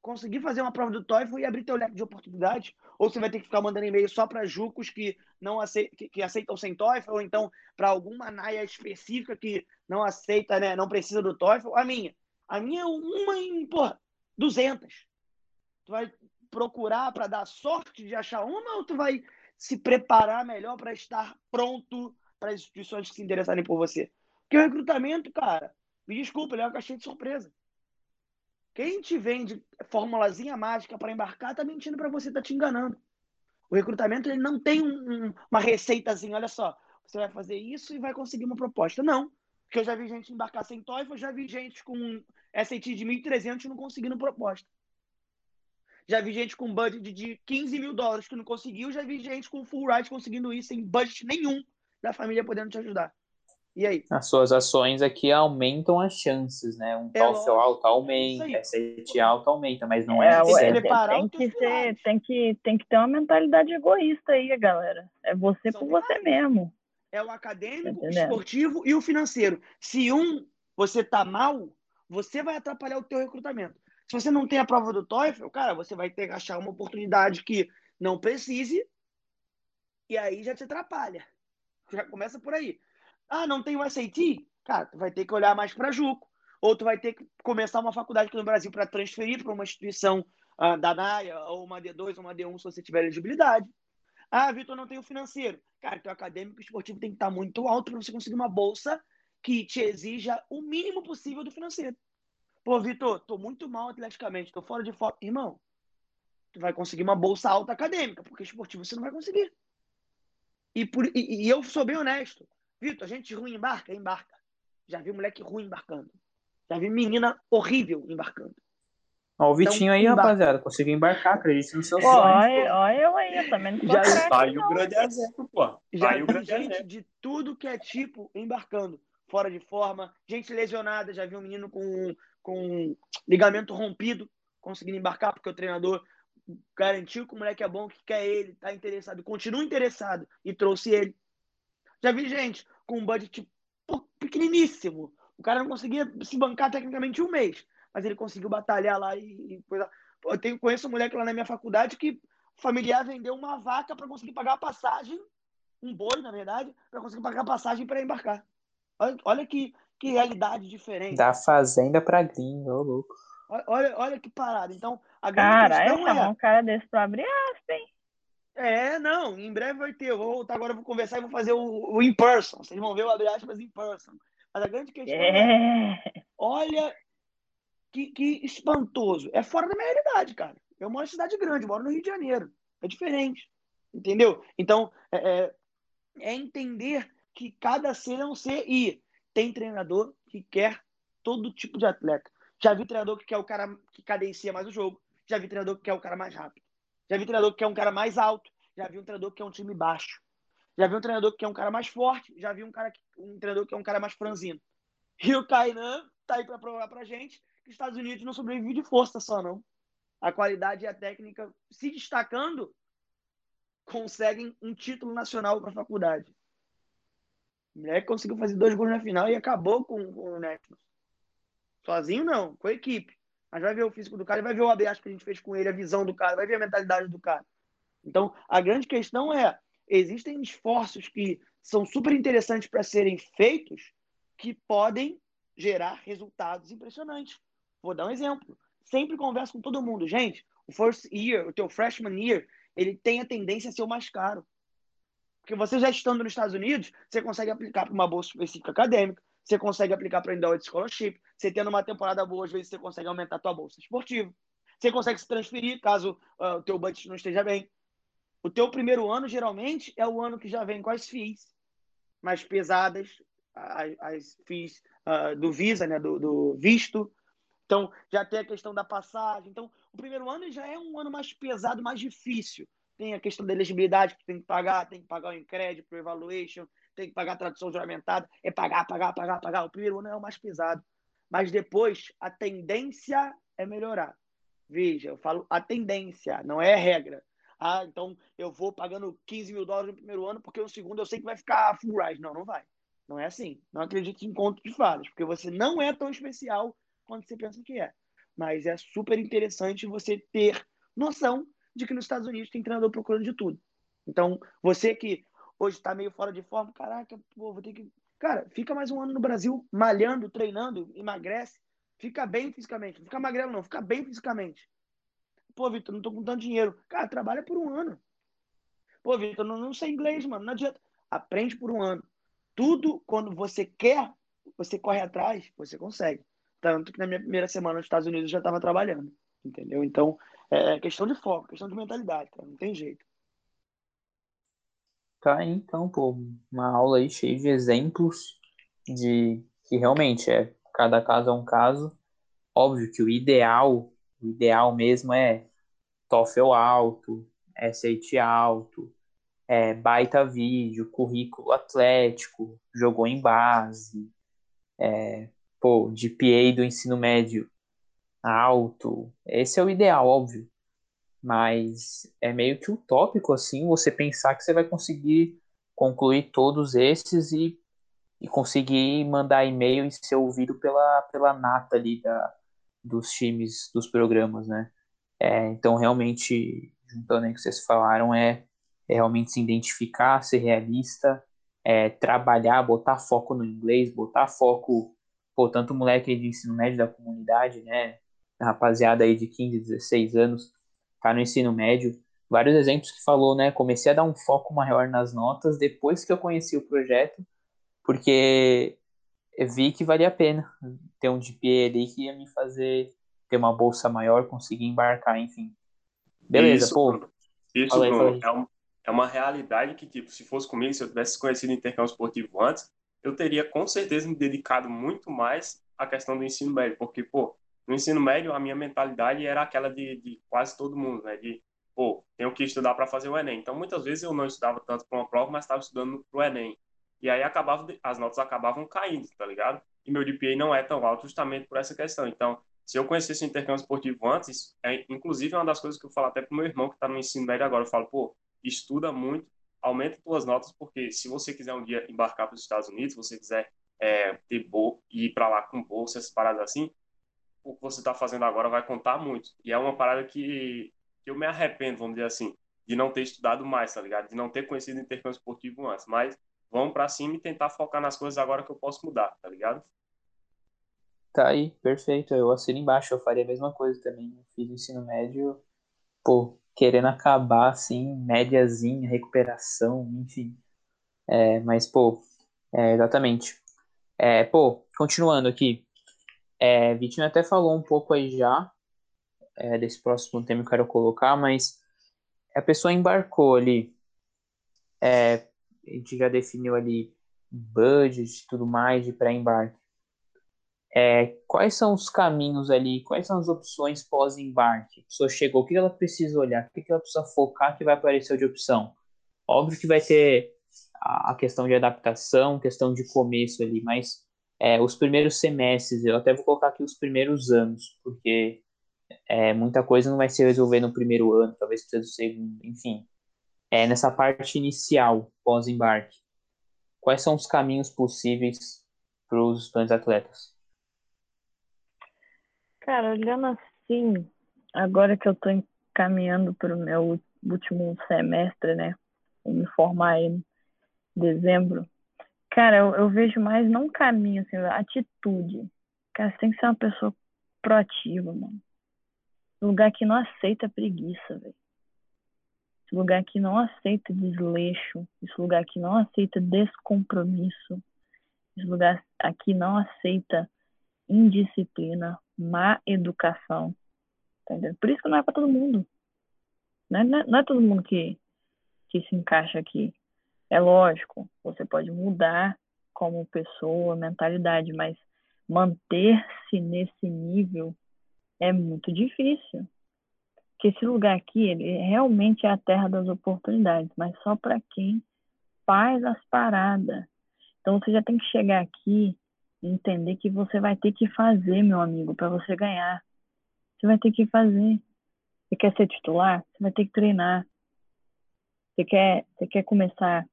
conseguir fazer uma prova do TOEFL e abrir teu leque de oportunidades, ou você vai ter que ficar mandando e-mail só para jucos que não aceitam, que, que, aceitam sem TOEFL, ou então para alguma naia específica que não aceita, né, não precisa do TOEFL. A minha, a minha é uma em, porra, 200. Tu vai procurar para dar sorte de achar uma ou tu vai se preparar melhor para estar pronto para as instituições que se interessarem por você? Porque o recrutamento, cara, me desculpa, ele é uma caixinha de surpresa. Quem te vende formulazinha mágica para embarcar tá mentindo para você, tá te enganando. O recrutamento ele não tem um, uma receitazinha, olha só, você vai fazer isso e vai conseguir uma proposta. Não, porque eu já vi gente embarcar sem TOEFL, já vi gente com SAT de 1.300 não conseguindo proposta. Já vi gente com budget de 15 mil dólares que não conseguiu, já vi gente com full ride conseguindo isso sem budget nenhum da família podendo te ajudar. E aí? As suas ações aqui aumentam as chances, né? Um é TOEFL alto aumenta, SAT alto aumenta, mas não é, é sempre. Tem que, ser, tem, que, tem que ter uma mentalidade egoísta aí, galera. É você São por você mesmo. É o acadêmico, o esportivo e o financeiro. Se um você tá mal, você vai atrapalhar o teu recrutamento. Se você não tem a prova do TOEFL, cara, você vai ter que achar uma oportunidade que não precise e aí já te atrapalha. Já começa por aí. Ah, não tem o SAT? Cara, tu vai ter que olhar mais para Juco. Ou tu vai ter que começar uma faculdade aqui no Brasil para transferir para uma instituição uh, da NAIA, ou uma D2, ou uma D1, se você tiver elegibilidade. Ah, Vitor, não tem o financeiro. Cara, teu acadêmico esportivo tem que estar muito alto para você conseguir uma bolsa que te exija o mínimo possível do financeiro. Pô, Vitor, tô muito mal atleticamente, tô fora de foco. Irmão, tu vai conseguir uma bolsa alta acadêmica, porque esportivo você não vai conseguir. E, por, e, e eu sou bem honesto. Vitor, gente ruim embarca? Embarca. Já vi moleque ruim embarcando. Já vi menina horrível embarcando. Ó, o Vitinho então, aí, embarca. rapaziada, conseguiu embarcar, acredite no seu sonho. Olha, olha eu aí, eu também não Já aí o grande exemplo, pô. Já vi gente exemplo. de tudo que é tipo embarcando. Fora de forma, gente lesionada, já vi um menino com, com ligamento rompido conseguindo embarcar, porque o treinador garantiu que o moleque é bom, que quer ele, tá interessado, continua interessado e trouxe ele. Já vi gente com um budget pequeniníssimo. O cara não conseguia se bancar tecnicamente um mês, mas ele conseguiu batalhar lá e, e coisa. Eu tenho, conheço um moleque lá na minha faculdade que o familiar vendeu uma vaca para conseguir pagar a passagem, um boi, na verdade, para conseguir pagar a passagem para embarcar. Olha, olha que, que realidade diferente. Da fazenda para gringa, ô louco. Olha, olha que parada. Então, a grande cara, questão é... um cara desse para abrir aspa, hein? É, não, em breve vai ter. Eu vou voltar agora, vou conversar e vou fazer o, o in person. Vocês vão ver o abre aspas in person. Mas a grande questão é, é olha que, que espantoso. É fora da minha realidade, cara. Eu moro em cidade grande, moro no Rio de Janeiro. É diferente. Entendeu? Então, é, é, é entender que cada ser é um ser e tem treinador que quer todo tipo de atleta. Já vi treinador que quer o cara que cadencia mais o jogo. Já vi treinador que quer o cara mais rápido. Já vi um treinador que é um cara mais alto. Já vi um treinador que é um time baixo. Já vi um treinador que é um cara mais forte. Já vi um, cara que, um treinador que é um cara mais franzino. E o Kainan tá aí para provar pra gente que os Estados Unidos não sobrevive de força só, não. A qualidade e a técnica se destacando conseguem um título nacional para a faculdade. O moleque conseguiu fazer dois gols na final e acabou com, com o Netflix. Sozinho, não, com a equipe. Mas vai ver o físico do cara, vai ver o abraço que a gente fez com ele, a visão do cara, vai ver a mentalidade do cara. Então, a grande questão é: existem esforços que são super interessantes para serem feitos que podem gerar resultados impressionantes. Vou dar um exemplo. Sempre converso com todo mundo. Gente, o first year, o teu freshman year, ele tem a tendência a ser o mais caro. Porque você já estando nos Estados Unidos, você consegue aplicar para uma bolsa específica acadêmica, você consegue aplicar para Endowed Scholarship. Você tendo uma temporada boa, às vezes você consegue aumentar a tua bolsa esportiva. Você consegue se transferir caso uh, o teu budget não esteja bem. O teu primeiro ano, geralmente, é o ano que já vem com as FIIs mais pesadas, as, as FIIs uh, do Visa, né, do, do visto. Então, já tem a questão da passagem. Então, o primeiro ano já é um ano mais pesado, mais difícil. Tem a questão da elegibilidade que tem que pagar, tem que pagar o incrédito, o evaluation, tem que pagar a tradução juramentada, é pagar, pagar, pagar, pagar. O primeiro ano é o mais pesado. Mas depois, a tendência é melhorar. Veja, eu falo a tendência, não é regra. Ah, então eu vou pagando 15 mil dólares no primeiro ano, porque no segundo eu sei que vai ficar full ride. Não, não vai. Não é assim. Não acredite em conto de fadas, porque você não é tão especial quanto você pensa que é. Mas é super interessante você ter noção de que nos Estados Unidos tem treinador procurando de tudo. Então, você que hoje está meio fora de forma, caraca, pô, vou ter que. Cara, fica mais um ano no Brasil, malhando, treinando, emagrece, fica bem fisicamente. Não fica magrelo, não, fica bem fisicamente. Pô, Vitor, não tô com tanto dinheiro. Cara, trabalha por um ano. Pô, Vitor, não, não sei inglês, mano. Não adianta. Aprende por um ano. Tudo, quando você quer, você corre atrás, você consegue. Tanto que na minha primeira semana nos Estados Unidos eu já estava trabalhando. Entendeu? Então, é questão de foco, questão de mentalidade, cara. Não tem jeito. Tá então, pô, uma aula aí cheia de exemplos de que realmente é cada caso é um caso. Óbvio que o ideal, o ideal mesmo é TOEFL alto, SAT alto, é, baita vídeo, currículo atlético, jogou em base, é, pô, GPA do ensino médio alto. Esse é o ideal, óbvio. Mas é meio que utópico, assim, você pensar que você vai conseguir concluir todos esses e, e conseguir mandar e-mail e ser ouvido pela, pela nata ali da, dos times, dos programas, né? É, então, realmente, juntando aí o que vocês falaram, é, é realmente se identificar, ser realista, é, trabalhar, botar foco no inglês, botar foco, pô, tanto moleque de ensino médio da comunidade, né? Rapaziada aí de 15, 16 anos, tá no ensino médio. Vários exemplos que falou, né? Comecei a dar um foco maior nas notas depois que eu conheci o projeto, porque eu vi que valia a pena ter um GPA ali que ia me fazer ter uma bolsa maior, conseguir embarcar, enfim. Beleza, isso, pô. Isso, Fala aí, Bruno, fala aí. é, um- é uma realidade que, tipo, se fosse comigo, se eu tivesse conhecido o intercâmbio esportivo antes, eu teria com certeza me dedicado muito mais à questão do ensino médio, porque, pô, no ensino médio a minha mentalidade era aquela de, de quase todo mundo, né? De, pô, tenho que estudar para fazer o Enem. Então, muitas vezes eu não estudava tanto para uma prova, mas estava estudando para o Enem. E aí acabava, as notas acabavam caindo, tá ligado? E meu GPA não é tão alto justamente por essa questão. Então, se eu conhecesse o intercâmbio esportivo antes, é, inclusive é uma das coisas que eu falo até pro meu irmão que está no ensino médio agora, eu falo, pô, estuda muito, aumenta suas notas, porque se você quiser um dia embarcar para os Estados Unidos, se você quiser é, ter bo e ir para lá com bolsa, essas paradas assim, o que você está fazendo agora vai contar muito. E é uma parada que, que eu me arrependo, vamos dizer assim, de não ter estudado mais, tá ligado? De não ter conhecido intercâmbio esportivo antes. Mas vamos para cima e tentar focar nas coisas agora que eu posso mudar, tá ligado? Tá aí, perfeito. Eu assino embaixo, eu faria a mesma coisa também. Eu fiz ensino médio, pô, querendo acabar, assim, médiazinha, recuperação, enfim. É, mas, pô, é, exatamente. É, pô, continuando aqui. É, Vitinho até falou um pouco aí já, é, desse próximo tema que eu quero colocar, mas a pessoa embarcou ali, é, a gente já definiu ali budget e tudo mais de pré-embarque. É, quais são os caminhos ali, quais são as opções pós-embarque? A pessoa chegou, o que ela precisa olhar, o que ela precisa focar que vai aparecer de opção? Óbvio que vai ter a questão de adaptação, questão de começo ali, mas é, os primeiros semestres, eu até vou colocar aqui os primeiros anos, porque é, muita coisa não vai se resolver no primeiro ano, talvez precise do segundo, enfim. É, nessa parte inicial, pós-embarque, quais são os caminhos possíveis para os estudantes atletas? Cara, olhando assim, agora que eu tô encaminhando para o meu último semestre, né? Me formar em dezembro. Cara, eu, eu vejo mais não caminho, assim, atitude. Cara, você tem que ser uma pessoa proativa, mano. Lugar que não aceita preguiça, velho. Esse lugar que não aceita desleixo. Esse lugar que não aceita descompromisso. Esse lugar aqui não aceita indisciplina, má educação. Tá? Por isso que não é para todo mundo. Não é, não é- não é todo mundo que, que se encaixa aqui. É lógico, você pode mudar como pessoa, mentalidade, mas manter-se nesse nível é muito difícil. Porque esse lugar aqui, ele realmente é a terra das oportunidades, mas só para quem faz as paradas. Então você já tem que chegar aqui e entender que você vai ter que fazer, meu amigo, para você ganhar. Você vai ter que fazer. Você quer ser titular? Você vai ter que treinar. Você quer, você quer começar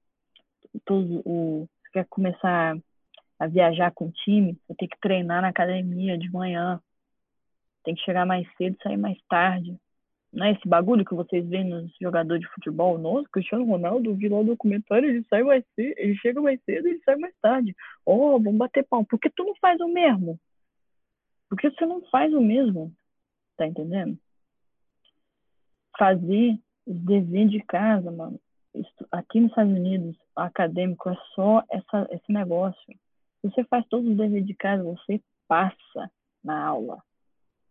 todos o, você quer começar a viajar com o time, você tem que treinar na academia de manhã. Tem que chegar mais cedo sair mais tarde. Não é esse bagulho que vocês veem nos jogadores de futebol? Nossa, Cristiano Ronaldo, vi lá o documentário, ele sai mais cedo, ele chega mais cedo ele sai mais tarde. Oh, vamos bater pau. Por que tu não faz o mesmo? Por que você não faz o mesmo? Tá entendendo? Fazer os deveres de casa, mano. Aqui nos Estados Unidos, acadêmico é só essa, esse negócio. Se você faz todos os deveres de casa, você passa na aula.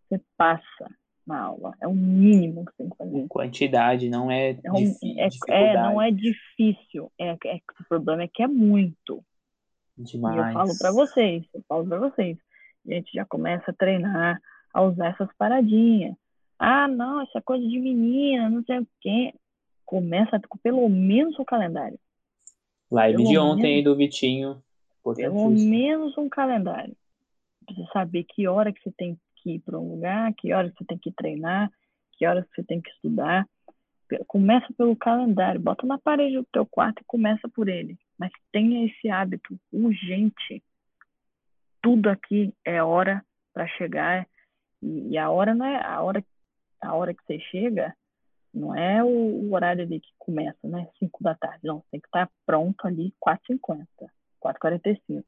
Você passa na aula. É o mínimo que você tem que fazer. Quantidade, não é, é, um, é, é, não é difícil. É, é, o problema é que é muito. Demais. E eu falo para vocês, eu falo para vocês. A gente já começa a treinar, a usar essas paradinhas. Ah, não, essa coisa de menina, não sei o quê. Começa com pelo menos o calendário. Live pelo de ontem menos, aí do Vitinho. Pelo menos um calendário. Pra você saber que hora que você tem que ir para um lugar, que hora que você tem que treinar, que hora que você tem que estudar. Começa pelo calendário, bota na parede do teu quarto e começa por ele. Mas tenha esse hábito urgente. Tudo aqui é hora para chegar e a hora não é a hora a hora que você chega não é o, o horário ali que começa, né? 5 da tarde. Não, tem que estar pronto ali 4h50, 4h45,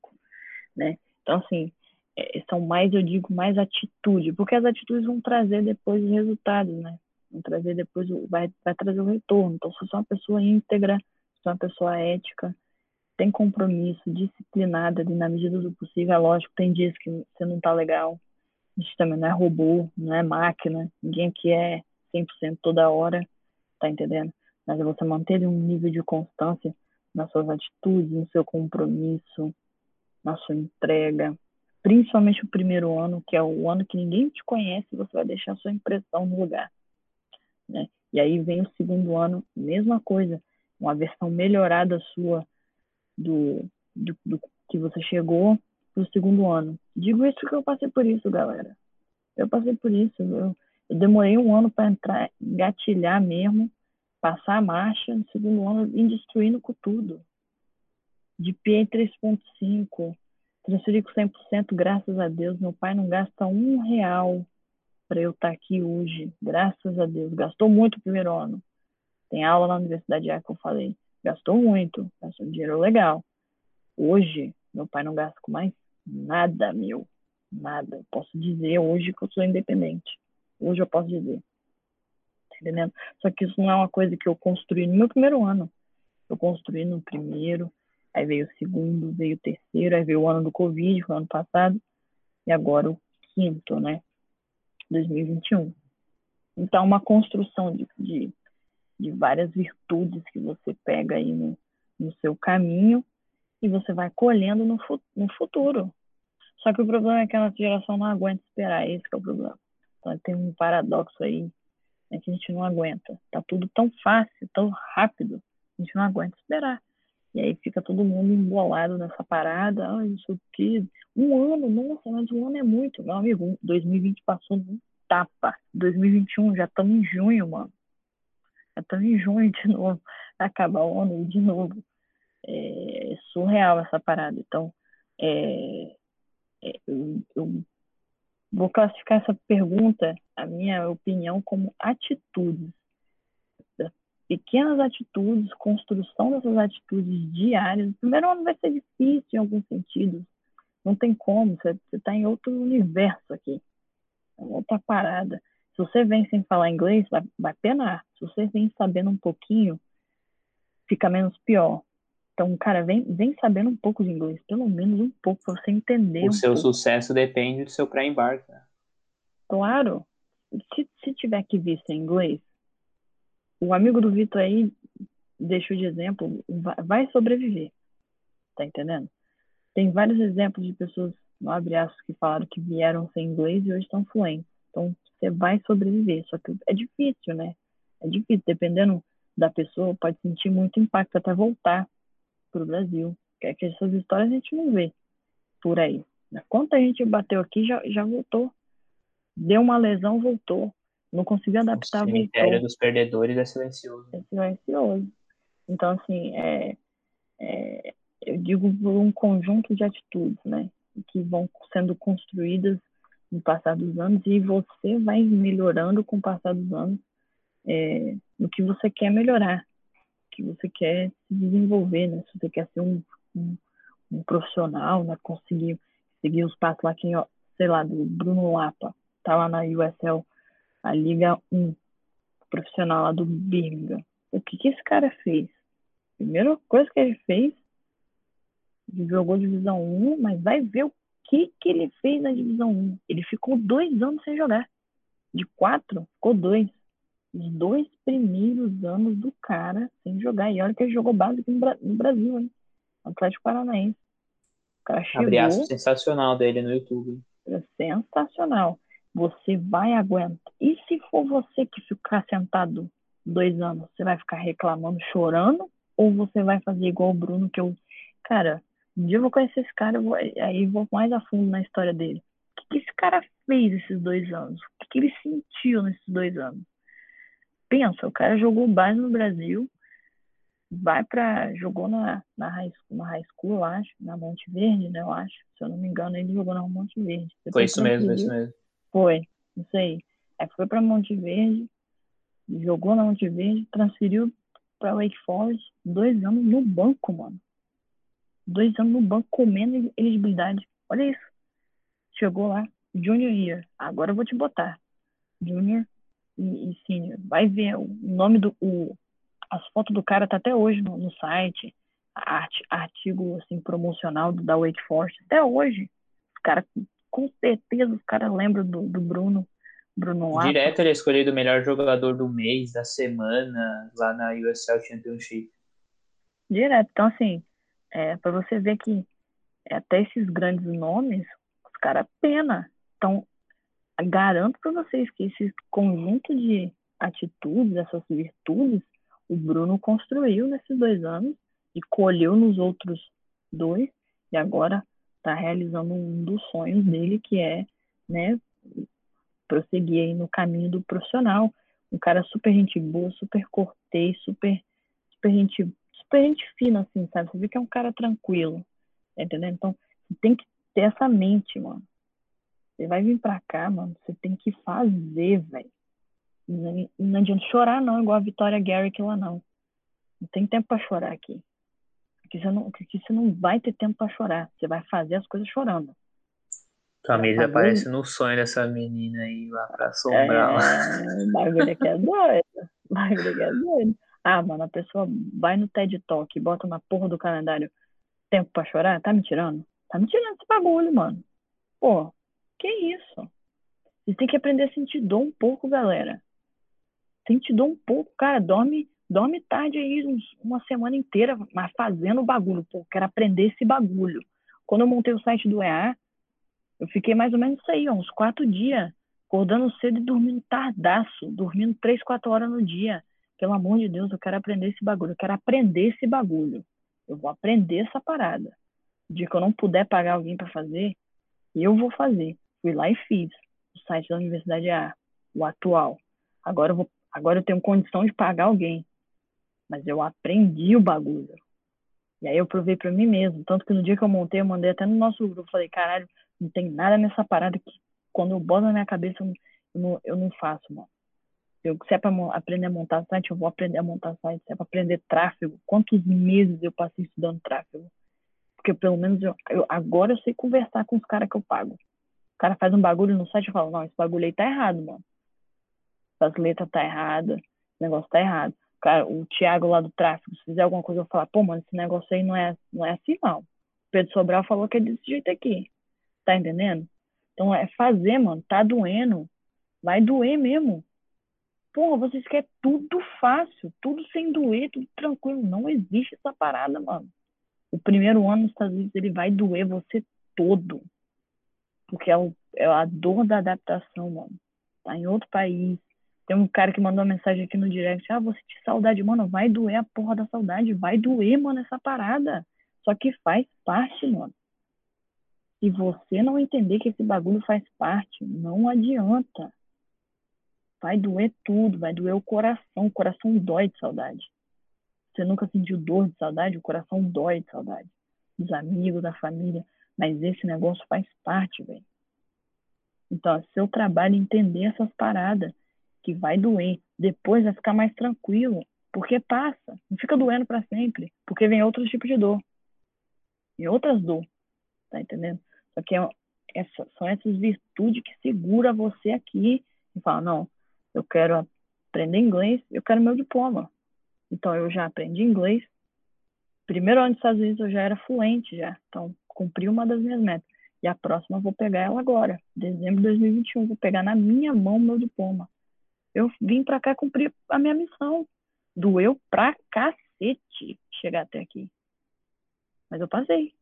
né? Então, assim, é, são mais, eu digo, mais atitude, porque as atitudes vão trazer depois os resultados, né? Vão trazer depois, vai, vai trazer o retorno. Então, se você é uma pessoa íntegra, se você é uma pessoa ética, tem compromisso, disciplinada ali na medida do possível, é lógico, tem dias que você não tá legal, a gente também não é robô, não é máquina, ninguém aqui é 100% toda hora, tá entendendo? Mas é você manter um nível de constância nas suas atitudes, no seu compromisso, na sua entrega, principalmente o primeiro ano, que é o ano que ninguém te conhece, você vai deixar a sua impressão no lugar. Né? E aí vem o segundo ano, mesma coisa, uma versão melhorada sua do, do, do que você chegou para o segundo ano. Digo isso porque eu passei por isso, galera. Eu passei por isso. Eu, eu demorei um ano para entrar, engatilhar mesmo, passar a marcha no segundo ano, e destruindo com tudo. De PA 3.5, Transferi com 100%, graças a Deus. Meu pai não gasta um real para eu estar tá aqui hoje, graças a Deus. Gastou muito o primeiro ano. Tem aula na universidade já que eu falei. Gastou muito, gastou dinheiro legal. Hoje, meu pai não gasta com mais nada, meu. Nada. Posso dizer hoje que eu sou independente. Hoje eu posso dizer. Tá entendendo? Só que isso não é uma coisa que eu construí no meu primeiro ano. Eu construí no primeiro, aí veio o segundo, veio o terceiro, aí veio o ano do Covid, o ano passado, e agora o quinto, né? 2021. Então, uma construção de, de, de várias virtudes que você pega aí no, no seu caminho e você vai colhendo no, no futuro. Só que o problema é que a nossa geração não aguenta esperar, esse é o problema. Então, tem um paradoxo aí né, que a gente não aguenta. Tá tudo tão fácil, tão rápido, a gente não aguenta esperar. E aí fica todo mundo embolado nessa parada, ah, isso aqui. Um ano, nossa, mas um ano é muito. Meu amigo, 2020 passou num tapa. 2021, já estamos em junho, mano. Já estamos em junho de [laughs] novo. Acabar o ano de novo. É, é surreal essa parada. Então, é, é, eu, eu vou classificar essa pergunta, a minha opinião, como atitudes pequenas atitudes, construção dessas atitudes diárias. O primeiro ano vai ser difícil em alguns sentidos. Não tem como, você está em outro universo aqui. É outra parada. Se você vem sem falar inglês, vai, vai penar. Se você vem sabendo um pouquinho, fica menos pior. Então, cara, vem, vem sabendo um pouco de inglês, pelo menos um pouco, para você entender. O um seu pouco. sucesso depende do seu pré-embarque. Né? Claro. Se, se tiver que vir sem inglês, o amigo do Vitor aí deixou de exemplo, vai sobreviver. Tá entendendo? Tem vários exemplos de pessoas, no abre aspas, que falaram que vieram sem inglês e hoje estão fluentes. Então, você vai sobreviver. Só que é difícil, né? É difícil. Dependendo da pessoa, pode sentir muito impacto até voltar para o Brasil. Que, é que essas histórias a gente não vê por aí. Quanta gente bateu aqui já, já voltou. Deu uma lesão, voltou. Não conseguiu adaptar. O cemitério dos perdedores é silencioso. É silencioso. Então, assim, é, é, eu digo por um conjunto de atitudes, né? Que vão sendo construídas no passar dos anos e você vai melhorando com o passar dos anos é, no que você quer melhorar, que você quer se desenvolver, né? Se você quer ser um, um, um profissional, né? Conseguir seguir os passos lá que, sei lá, do Bruno Lapa, tá lá na USL, a Liga 1, profissional lá do Birmingham. O que que esse cara fez? Primeira coisa que ele fez, ele jogou divisão 1, mas vai ver o que que ele fez na divisão 1. Ele ficou dois anos sem jogar. De quatro, ficou dois os dois primeiros anos do cara sem jogar. E olha que ele jogou básico no, Bra no Brasil, hein? Atlético Paranaense. O cara chegou. sensacional dele no YouTube. É sensacional. Você vai aguentar. E se for você que ficar sentado dois anos, você vai ficar reclamando, chorando? Ou você vai fazer igual o Bruno, que eu. Cara, um dia eu vou conhecer esse cara, vou... aí vou mais a fundo na história dele. O que, que esse cara fez esses dois anos? O que, que ele sentiu nesses dois anos? Pensa, o cara jogou base no Brasil, vai para jogou na, na, high, na high school, eu acho, na Monte Verde, né, eu acho. Se eu não me engano, ele jogou na Monte Verde. Depois foi isso mesmo, isso mesmo. Foi, isso aí. Aí foi para Monte Verde, jogou na Monte Verde, transferiu para Wake Forest, dois anos no banco, mano. Dois anos no banco comendo elegibilidade. Olha isso. Chegou lá, Junior Year. Agora eu vou te botar. Junior e, e senior. Vai ver o nome do. O, as fotos do cara tá até hoje no, no site. Art, artigo assim, promocional da Wake Forest. Até hoje. Os caras, com certeza, os caras lembram do, do Bruno. Bruno Lapa. Direto ele é escolhido o melhor jogador do mês, da semana, lá na USL Championship. Direto. Então, assim, é, para você ver que é, até esses grandes nomes, os caras pena. Então, garanto para vocês que esse conjunto de atitudes, essas virtudes, o Bruno construiu nesses dois anos e colheu nos outros dois e agora está realizando um dos sonhos dele que é, né, prosseguir aí no caminho do profissional. Um cara super gente boa, super cortês, super, super gente, super gente fina, assim, sabe? Você vê que é um cara tranquilo, tá entendendo? Então, tem que ter essa mente, mano. Você vai vir pra cá, mano, você tem que fazer, velho. Não, não adianta chorar, não, igual a Vitória Garrick lá, não. Não tem tempo pra chorar aqui. Aqui você não, aqui você não vai ter tempo pra chorar. Você vai fazer as coisas chorando. Fazer... aparece no sonho dessa menina aí lá pra assombrar. É, bagulho aqui é [laughs] doido. Bagulho aqui é doido. Ah, mano, a pessoa vai no TED Talk e bota na porra do calendário tempo pra chorar? Tá me tirando? Tá me tirando esse bagulho, mano. Pô, que isso? Vocês têm que aprender a sentir dor um pouco, galera. Sentir dor um pouco, cara. Dorme, dorme tarde aí, uma semana inteira, mas fazendo o bagulho. Pô, quero aprender esse bagulho. Quando eu montei o site do EA, eu fiquei mais ou menos isso aí, ó, uns quatro dias, acordando cedo e dormindo tardaço, dormindo três, quatro horas no dia. Pelo amor de Deus, eu quero aprender esse bagulho. Eu quero aprender esse bagulho. Eu vou aprender essa parada. O dia que eu não puder pagar alguém para fazer, eu vou fazer. Fui lá e fiz o site da Universidade A, o atual. Agora eu, vou, agora eu tenho condição de pagar alguém. Mas eu aprendi o bagulho. E aí eu provei para mim mesmo. Tanto que no dia que eu montei, eu mandei até no nosso grupo. Falei, caralho, não tem nada nessa parada que quando eu boto na minha cabeça, eu não, eu não faço, mano. Eu, se é para aprender a montar site, eu vou aprender a montar site. Se é para aprender tráfego, quantos meses eu passei estudando tráfego? Porque pelo menos eu, eu agora eu sei conversar com os caras que eu pago. O cara faz um bagulho no site e fala, não, esse bagulho aí tá errado, mano. As letras tá errada, o negócio tá errado. Cara, o Thiago lá do tráfego, se fizer alguma coisa, eu falar, pô, mano, esse negócio aí não é, não é assim, não. Pedro Sobral falou que é desse jeito aqui. Tá entendendo? Então é fazer, mano. Tá doendo. Vai doer mesmo. Porra, vocês querem tudo fácil, tudo sem doer, tudo tranquilo. Não existe essa parada, mano. O primeiro ano nos Estados Unidos ele vai doer você todo. Porque é, o, é a dor da adaptação, mano. Tá em outro país. Tem um cara que mandou uma mensagem aqui no direct. Ah, vou sentir saudade. Mano, vai doer a porra da saudade. Vai doer, mano, essa parada. Só que faz parte, mano. Se você não entender que esse bagulho faz parte, não adianta. Vai doer tudo, vai doer o coração. O coração dói de saudade. Você nunca sentiu dor de saudade? O coração dói de saudade. dos amigos, da família, mas esse negócio faz parte, velho. Então, é seu trabalho entender essas paradas, que vai doer, depois vai ficar mais tranquilo, porque passa, não fica doendo para sempre, porque vem outros tipos de dor. E outras dor, tá entendendo? Só que é, são essas virtudes que segura você aqui e fala, não, eu quero aprender inglês, eu quero meu diploma. Então, eu já aprendi inglês. Primeiro ano dos Estados Unidos eu já era fluente já. Então, cumpri uma das minhas metas. E a próxima eu vou pegar ela agora. Dezembro de 2021, vou pegar na minha mão meu diploma. Eu vim para cá cumprir a minha missão. Doeu pra cacete chegar até aqui. Mas eu passei.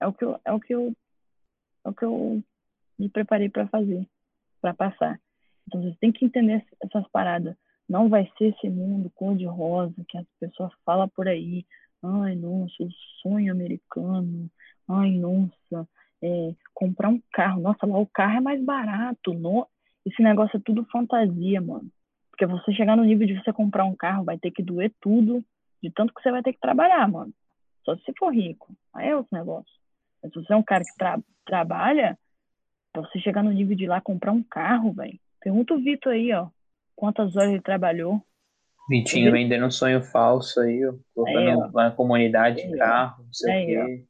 É o que eu, é o que eu, é o que eu me preparei para fazer, para passar. Então você tem que entender essas paradas. Não vai ser esse mundo cor-de-rosa que as pessoas falam por aí. Ai, nossa, o sonho americano. Ai, nossa, é, comprar um carro. Nossa, lá o carro é mais barato. No... Esse negócio é tudo fantasia, mano. Porque você chegar no nível de você comprar um carro, vai ter que doer tudo, de tanto que você vai ter que trabalhar, mano. Só se você for rico. Aí é outro negócio. Mas se você é um cara que tra trabalha, pra você chegar no nível de ir lá comprar um carro, velho. Pergunta o Vitor aí, ó. Quantas horas ele trabalhou. Vitinho vendendo um sonho falso aí, ó. Colocando aí, ó. na comunidade aí, carro, não sei aí, o quê.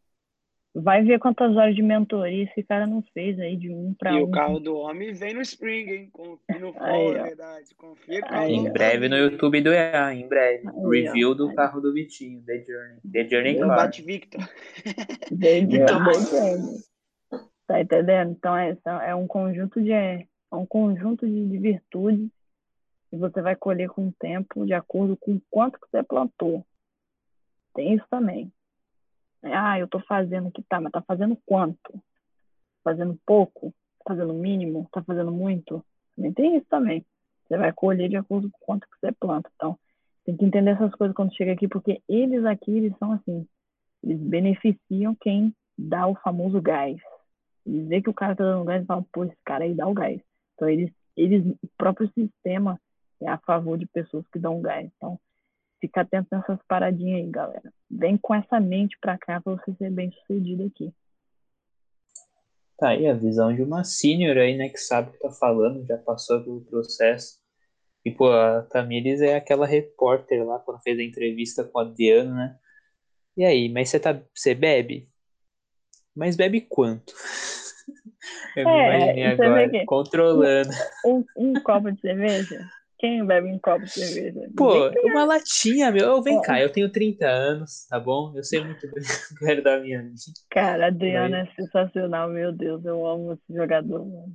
Vai ver quantas horas de mentoria esse cara não fez aí, de um para um. E o carro do homem vem no Spring, hein? Confia no Fall, é verdade. Confia aí, Em breve no YouTube do EA, em breve. Aí, Review ó. do carro do Vitinho, The Journey. The Journey, claro. Bate Victor. [laughs] The Journey. Tá entendendo? Então é, é um conjunto de é um conjunto de, de virtudes que você vai colher com o tempo de acordo com o quanto que você plantou. Tem isso também. Ah, eu tô fazendo aqui, tá, mas tá fazendo quanto? Fazendo pouco? Fazendo mínimo? Tá fazendo muito? Também tem isso também. Você vai colher de acordo com quanto que você planta. Então, tem que entender essas coisas quando chega aqui, porque eles aqui, eles são assim, eles beneficiam quem dá o famoso gás. Eles veem que o cara tá dando gás e falam, pô, esse cara aí dá o gás. Então, eles, eles, o próprio sistema é a favor de pessoas que dão gás. Então, fica atento nessas paradinhas aí, galera. Vem com essa mente pra cá pra você ser bem sucedido aqui. Tá aí a visão de uma senior aí, né, que sabe o que tá falando, já passou pelo processo. E, pô, a Tamires é aquela repórter lá, quando fez a entrevista com a Adriano, né? E aí, mas você tá, você bebe? Mas bebe quanto? [laughs] Eu é, me imaginei agora, controlando. [laughs] Um, um, copo de cerveja? Quem bebe um copo de cerveja? Pô, uma latinha, meu. Vem cá, eu tenho 30 anos, tá bom? Eu sei muito bem [laughs] o que eu quero da minha vida. Cara, Adriano mas... é sensacional, meu Deus. Eu amo esse jogador, mano.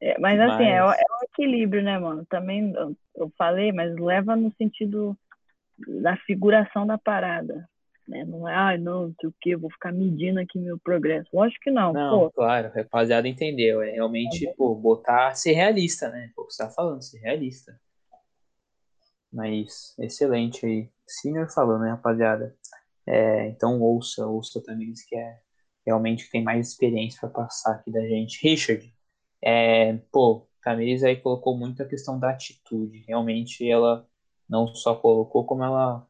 É, mas assim, é, é um equilíbrio, né, mano? Também eu, eu falei, mas leva no sentido da figuração da parada. Né? Não é, ah, não, não sei o que, vou ficar medindo aqui meu progresso. Lógico que não. Não, pô. claro, rapaziada entendeu. É realmente, é. pô, botar, ser realista, né? Pô, você tá falando, ser realista. Mas, excelente aí. Senior falando, né, rapaziada? É, então, ouça, ouça também, que é realmente tem mais experiência para passar aqui da gente. Richard, é, pô, Tamires aí colocou muito a questão da atitude. Realmente, ela não só colocou, como ela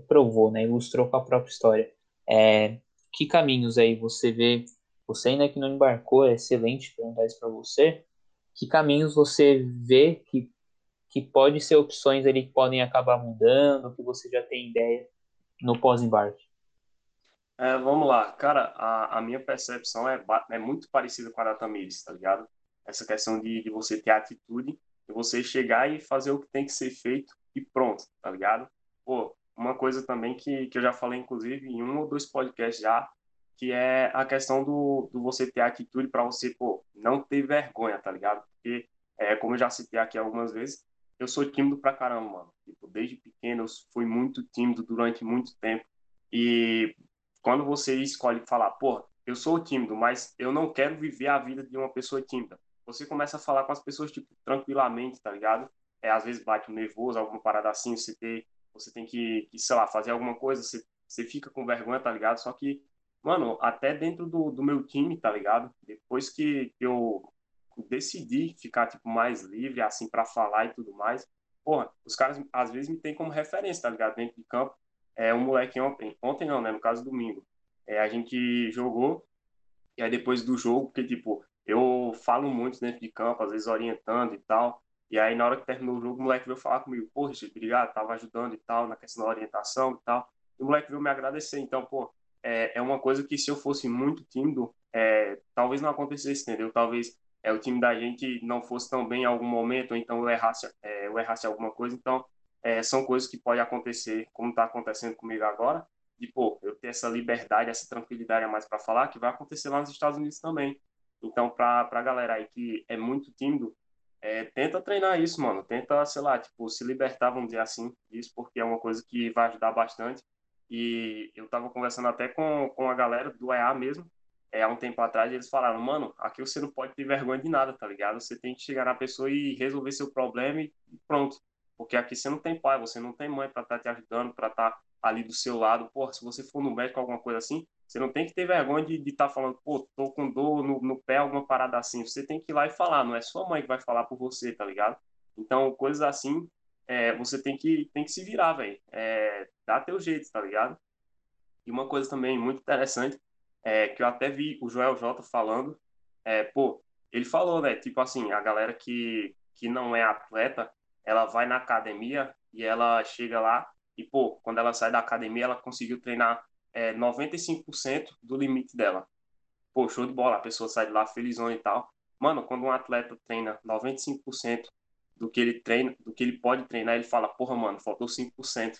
provou, né? Ilustrou com a própria história. É, que caminhos aí você vê? Você ainda que não embarcou, é excelente perguntar isso para você. Que caminhos você vê que, que pode ser opções ali que podem acabar mudando, que você já tem ideia no pós-embarque? É, vamos lá, cara, a, a minha percepção é, é muito parecida com a da Tamires, tá ligado? Essa questão de, de você ter atitude, de você chegar e fazer o que tem que ser feito e pronto, tá ligado? Pô, uma coisa também que, que eu já falei, inclusive, em um ou dois podcasts já, que é a questão do, do você ter atitude para você, pô, não ter vergonha, tá ligado? Porque, é, como eu já citei aqui algumas vezes, eu sou tímido pra caramba, mano. Tipo, desde pequeno eu fui muito tímido durante muito tempo. E quando você escolhe falar, pô, eu sou tímido, mas eu não quero viver a vida de uma pessoa tímida. Você começa a falar com as pessoas, tipo, tranquilamente, tá ligado? É, às vezes bate um nervoso, alguma parada assim, você ter você tem que, que sei lá, fazer alguma coisa, você, você fica com vergonha, tá ligado? Só que, mano, até dentro do, do meu time, tá ligado? Depois que eu decidi ficar, tipo, mais livre, assim, para falar e tudo mais, porra, os caras às vezes me tem como referência, tá ligado? Dentro de campo. É um moleque ontem, ontem não, né? No caso, domingo. é, a gente jogou, e aí depois do jogo, porque, tipo, eu falo muito dentro de campo, às vezes orientando e tal, e aí na hora que terminou o jogo, o moleque veio falar comigo, pô, Richard, obrigado, tava ajudando e tal, na questão da orientação e tal, e o moleque veio me agradecer, então, pô, é, é uma coisa que se eu fosse muito tímido, é, talvez não acontecesse, entendeu? Talvez é, o time da gente não fosse tão bem em algum momento, ou então eu errasse, é, eu errasse alguma coisa, então é, são coisas que podem acontecer, como está acontecendo comigo agora, de, pô, eu ter essa liberdade, essa tranquilidade a mais para falar, que vai acontecer lá nos Estados Unidos também. Então, para a galera aí que é muito tímido, é, tenta treinar isso, mano. Tenta, sei lá, tipo, se libertar, vamos dizer assim, disso, porque é uma coisa que vai ajudar bastante. E eu tava conversando até com, com a galera do EA mesmo, é, há um tempo atrás, eles falaram, mano, aqui você não pode ter vergonha de nada, tá ligado? Você tem que chegar na pessoa e resolver seu problema e pronto. Porque aqui você não tem pai, você não tem mãe para estar tá te ajudando, para estar tá ali do seu lado. Porra, se você for no médico, alguma coisa assim, você não tem que ter vergonha de estar tá falando, pô, tô com dor no, no pé, alguma parada assim. Você tem que ir lá e falar, não é sua mãe que vai falar por você, tá ligado? Então, coisas assim, é, você tem que, tem que se virar, velho. É, dá teu jeito, tá ligado? E uma coisa também muito interessante, é, que eu até vi o Joel J falando, é, pô, ele falou, né, tipo assim, a galera que, que não é atleta, ela vai na academia e ela chega lá e, pô, quando ela sai da academia, ela conseguiu treinar é, 95% do limite dela. Pô, show de bola, a pessoa sai de lá felizona e tal. Mano, quando um atleta treina 95% do que ele treina, do que ele pode treinar, ele fala, porra, mano, faltou 5%.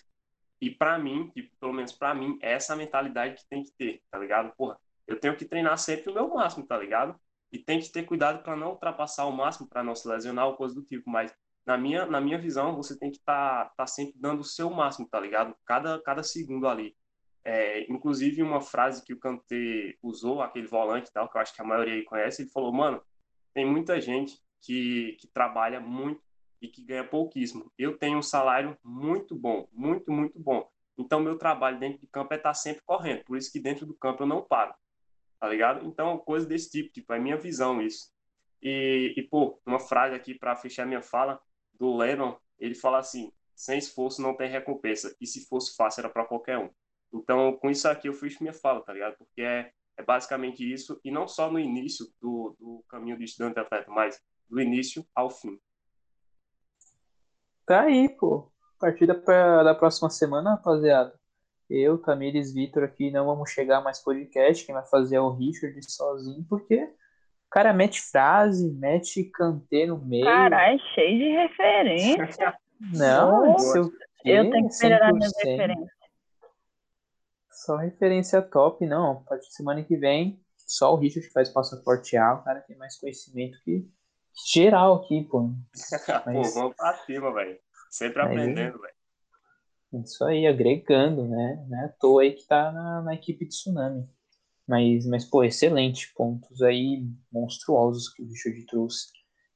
E para mim, e pelo menos para mim, é essa mentalidade que tem que ter, tá ligado? Porra, eu tenho que treinar sempre o meu máximo, tá ligado? E tem que ter cuidado para não ultrapassar o máximo, para não se lesionar ou coisa do tipo, mas na minha, na minha visão, você tem que estar tá, tá sempre dando o seu máximo, tá ligado? Cada, cada segundo ali. É, inclusive, uma frase que o Kanté usou, aquele volante tal, que eu acho que a maioria aí conhece, ele falou, mano, tem muita gente que, que trabalha muito e que ganha pouquíssimo. Eu tenho um salário muito bom, muito, muito bom. Então, meu trabalho dentro de campo é estar tá sempre correndo. Por isso que dentro do campo eu não paro, tá ligado? Então, coisa desse tipo, tipo, é minha visão isso. E, e pô, uma frase aqui para fechar minha fala, do Lennon, ele fala assim: sem esforço não tem recompensa, e se fosse fácil era para qualquer um. Então, com isso aqui eu fiz minha fala, tá ligado? Porque é, é basicamente isso, e não só no início do, do caminho do estudante atleta, mas do início ao fim. Tá aí, pô. Partida pra, da próxima semana, rapaziada. Eu, Tamires, Vitor aqui não vamos chegar mais podcast. Quem vai fazer é o Richard sozinho, porque cara mete frase, mete cantê no meio. Caralho, cheio de referência. Não, seu eu tenho que melhorar minhas referências. Só referência top, não. A partir de semana que vem, só o Richard faz passaporte A, o cara tem mais conhecimento que geral aqui, pô. [laughs] Mas... pô, vamos pra cima, velho. Sempre aprendendo, velho. Isso aí, agregando, né? Não é à toa aí que tá na, na equipe de Tsunami. Mas, mas, pô, excelente. Pontos aí monstruosos que o Richard trouxe.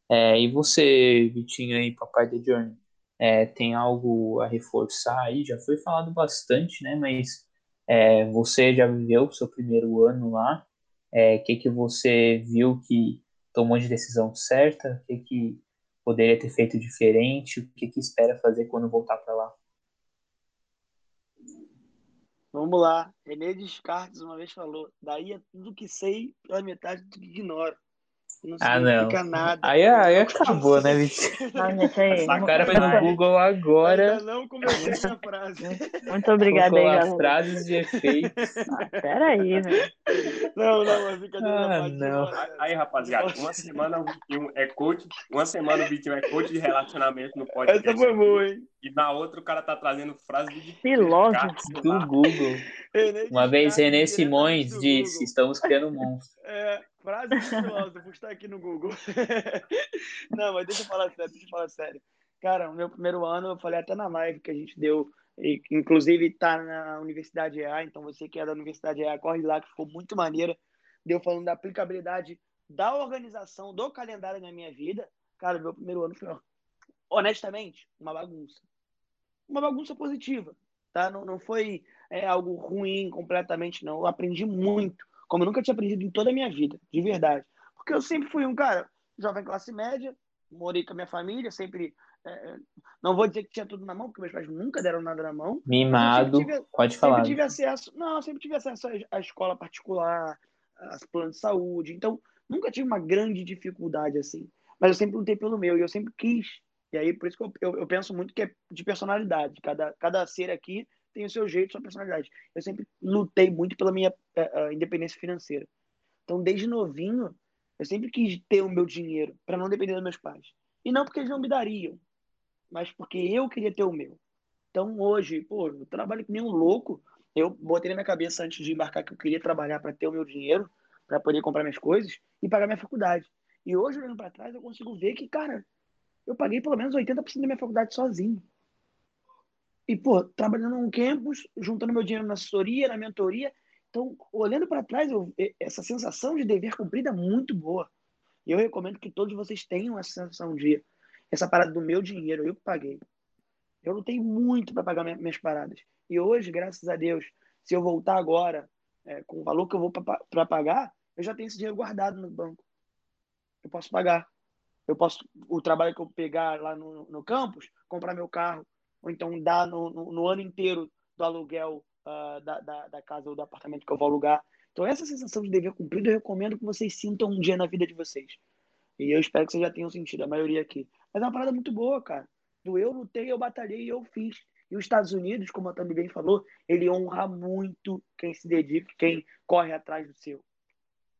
É, e você, Vitinho, aí, papai da Journey, é, tem algo a reforçar aí? Já foi falado bastante, né? Mas é, você já viveu o seu primeiro ano lá. O é, que, que você viu que tomou de decisão certa? O que, que poderia ter feito diferente? O que, que espera fazer quando voltar para lá? Vamos lá. René Descartes uma vez falou: daí é tudo que sei pela metade do que ignoro. Não ah, não. Nada. Aí, aí acabou, né, [laughs] Vitor? Ah, o cara foi no Google agora. Ainda não comecei essa frase. Muito obrigada aí, as frases de efeitos. [laughs] Ah, peraí, velho. Não, não, mas brincadeira. Ah, não. Aí, rapaziada, uma semana o Vitinho é coach, uma semana o Vitinho é coach de relacionamento no podcast. Essa foi boa, hein? E na outra o cara tá trazendo frase de filósofo do Google. Uma vez René Simões disse: estamos criando um monstro. É, frase de filósofo, está aqui no Google. [laughs] Não, mas deixa eu falar sério, deixa eu falar sério. Cara, o meu primeiro ano, eu falei até na live que a gente deu, e, inclusive tá na Universidade EA, então você que é da Universidade EA, corre lá, que ficou muito maneira. Deu falando da aplicabilidade da organização do calendário na minha vida. Cara, meu primeiro ano foi, honestamente, uma bagunça. Uma bagunça positiva, tá? Não, não foi é, algo ruim completamente, não. Eu aprendi muito como eu nunca tinha aprendido em toda a minha vida, de verdade. Porque eu sempre fui um cara, jovem classe média, morei com a minha família, sempre. É, não vou dizer que tinha tudo na mão, porque meus pais nunca deram nada na mão. Mimado, tive, pode falar. Sempre tive acesso. Não, sempre tive acesso à escola particular, às planos de saúde. Então, nunca tive uma grande dificuldade assim. Mas eu sempre lutei pelo meu e eu sempre quis. E aí, por isso que eu, eu, eu penso muito que é de personalidade. Cada, cada ser aqui tem o seu jeito, sua personalidade. Eu sempre lutei muito pela minha uh, independência financeira. Então, desde novinho, eu sempre quis ter o meu dinheiro para não depender dos meus pais. E não porque eles não me dariam, mas porque eu queria ter o meu. Então, hoje, pô, eu trabalho que nem um louco. Eu botei na minha cabeça antes de embarcar que eu queria trabalhar para ter o meu dinheiro, para poder comprar minhas coisas e pagar minha faculdade. E hoje, olhando para trás, eu consigo ver que, cara, eu paguei pelo menos 80% da minha faculdade sozinho. E, pô, trabalhando num campus, juntando meu dinheiro na assessoria, na mentoria. Então, olhando para trás, eu, essa sensação de dever cumprido é muito boa. E eu recomendo que todos vocês tenham essa sensação de essa parada do meu dinheiro, eu que paguei. Eu lutei muito para pagar minhas paradas. E hoje, graças a Deus, se eu voltar agora é, com o valor que eu vou para pagar, eu já tenho esse dinheiro guardado no banco. Eu posso pagar. Eu posso, o trabalho que eu pegar lá no, no campus, comprar meu carro, ou então dar no, no, no ano inteiro do aluguel uh, da, da, da, casa ou do apartamento que eu vou alugar. Então, essa sensação de dever cumprido, eu recomendo que vocês sintam um dia na vida de vocês. E eu espero que vocês já tenham sentido, a maioria aqui. Mas é uma parada muito boa, cara. Do eu lutei, eu batalhei, eu fiz. E os Estados Unidos, como a Tami bem falou, ele honra muito quem se dedica, quem corre atrás do seu.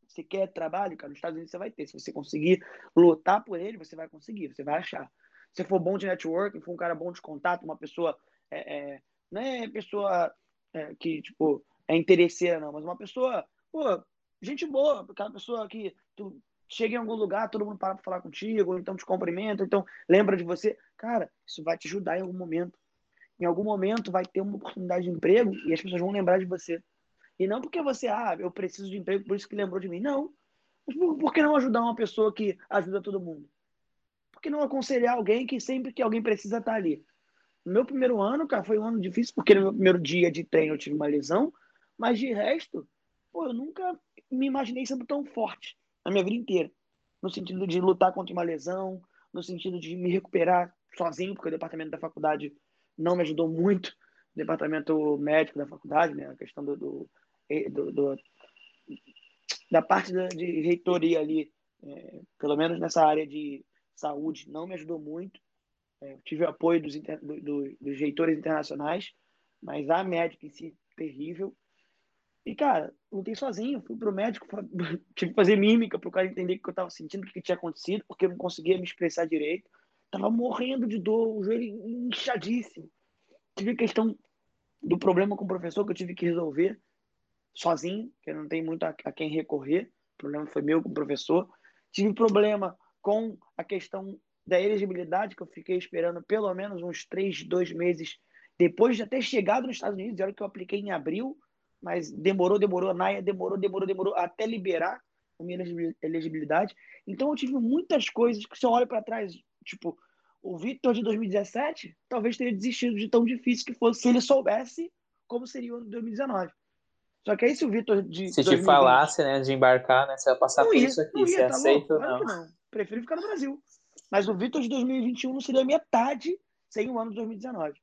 Você quer trabalho, cara, nos Estados Unidos você vai ter. Se você conseguir lutar por ele, você vai conseguir, você vai achar. Se for bom de networking, for um cara bom de contato, uma pessoa. É, é, não é pessoa é, que, tipo, é interesseira, não, mas uma pessoa, pô, gente boa, aquela pessoa que tu chega em algum lugar, todo mundo para pra falar contigo, então te cumprimenta, então lembra de você. Cara, isso vai te ajudar em algum momento. Em algum momento vai ter uma oportunidade de emprego e as pessoas vão lembrar de você. E não porque você, ah, eu preciso de emprego, por isso que lembrou de mim. Não. Mas por, por que não ajudar uma pessoa que ajuda todo mundo? Por que não aconselhar alguém que sempre que alguém precisa estar tá ali? No meu primeiro ano, cara, foi um ano difícil, porque no meu primeiro dia de treino eu tive uma lesão, mas de resto, pô, eu nunca me imaginei sendo tão forte na minha vida inteira. No sentido de lutar contra uma lesão, no sentido de me recuperar sozinho, porque o departamento da faculdade não me ajudou muito, o departamento médico da faculdade, né, a questão do, do do, do, da parte da, de reitoria ali, é, pelo menos nessa área de saúde, não me ajudou muito. É, tive apoio dos, do, dos reitores internacionais, mas a médica em si, terrível. E, cara, lutei sozinho, fui pro médico, [laughs] tive que fazer mímica pro cara entender o que eu tava sentindo, o que tinha acontecido, porque eu não conseguia me expressar direito. Tava morrendo de dor, o joelho inchadíssimo. Tive a questão do problema com o professor que eu tive que resolver sozinho, que não tem muito a, a quem recorrer. O problema foi meu com o professor. Tive problema com a questão da elegibilidade, que eu fiquei esperando pelo menos uns três, dois meses depois de ter chegado nos Estados Unidos. Era que eu apliquei em abril, mas demorou, demorou, NAIA demorou, demorou, demorou até liberar a minha elegibilidade. Então eu tive muitas coisas que se eu olho para trás, tipo, o Victor de 2017 talvez teria desistido de tão difícil que fosse se ele soubesse como seria o ano de 2019. Só que aí se o Vitor de. Se 2020, te falasse, né, de embarcar, né? Você vai passar por ia, isso aqui. Ia, você tá aceita ou não? não? Prefiro ficar no Brasil. Mas o Vitor de 2021 não seria metade sem o ano de 2019.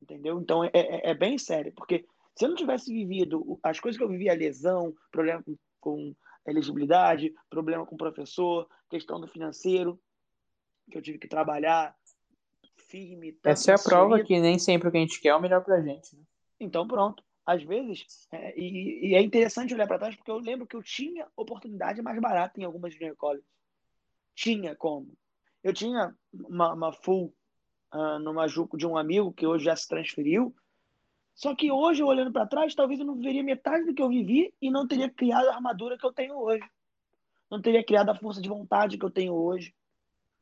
Entendeu? Então é, é, é, bem sério. Porque se eu não tivesse vivido as coisas que eu vivi, a lesão, problema com, com elegibilidade, problema com o professor, questão do financeiro, que eu tive que trabalhar firme. Essa é a prova que nem sempre o que a gente quer é o melhor pra gente. Né? Então pronto às vezes, é, e, e, é interessante olhar para trás, porque eu lembro que eu tinha oportunidade mais barata em algumas junior colleges. Tinha como. Eu tinha uma, uma full uh, no Majuco de um amigo que hoje já se transferiu. Só que hoje, olhando para trás, talvez eu não viveria metade do que eu vivi e não teria criado a armadura que eu tenho hoje. Não teria criado a força de vontade que eu tenho hoje.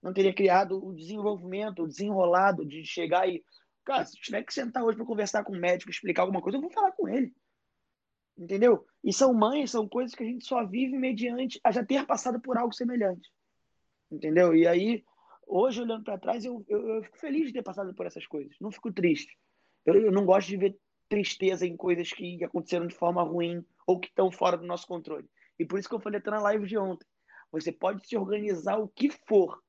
Não teria criado o desenvolvimento, o desenrolado de chegar e Cara, se tiver que sentar hoje para conversar com o médico, explicar alguma coisa, eu vou falar com ele. Entendeu? E são mães, são coisas que a gente só vive mediante a já ter passado por algo semelhante. Entendeu? E aí, hoje, olhando para trás, eu, eu, eu, fico feliz de ter passado por essas coisas. Não fico triste. Eu, eu não gosto de ver tristeza em coisas que aconteceram de forma ruim ou que estão fora do nosso controle. E por isso que eu falei até na live de ontem. Você pode se organizar o que for,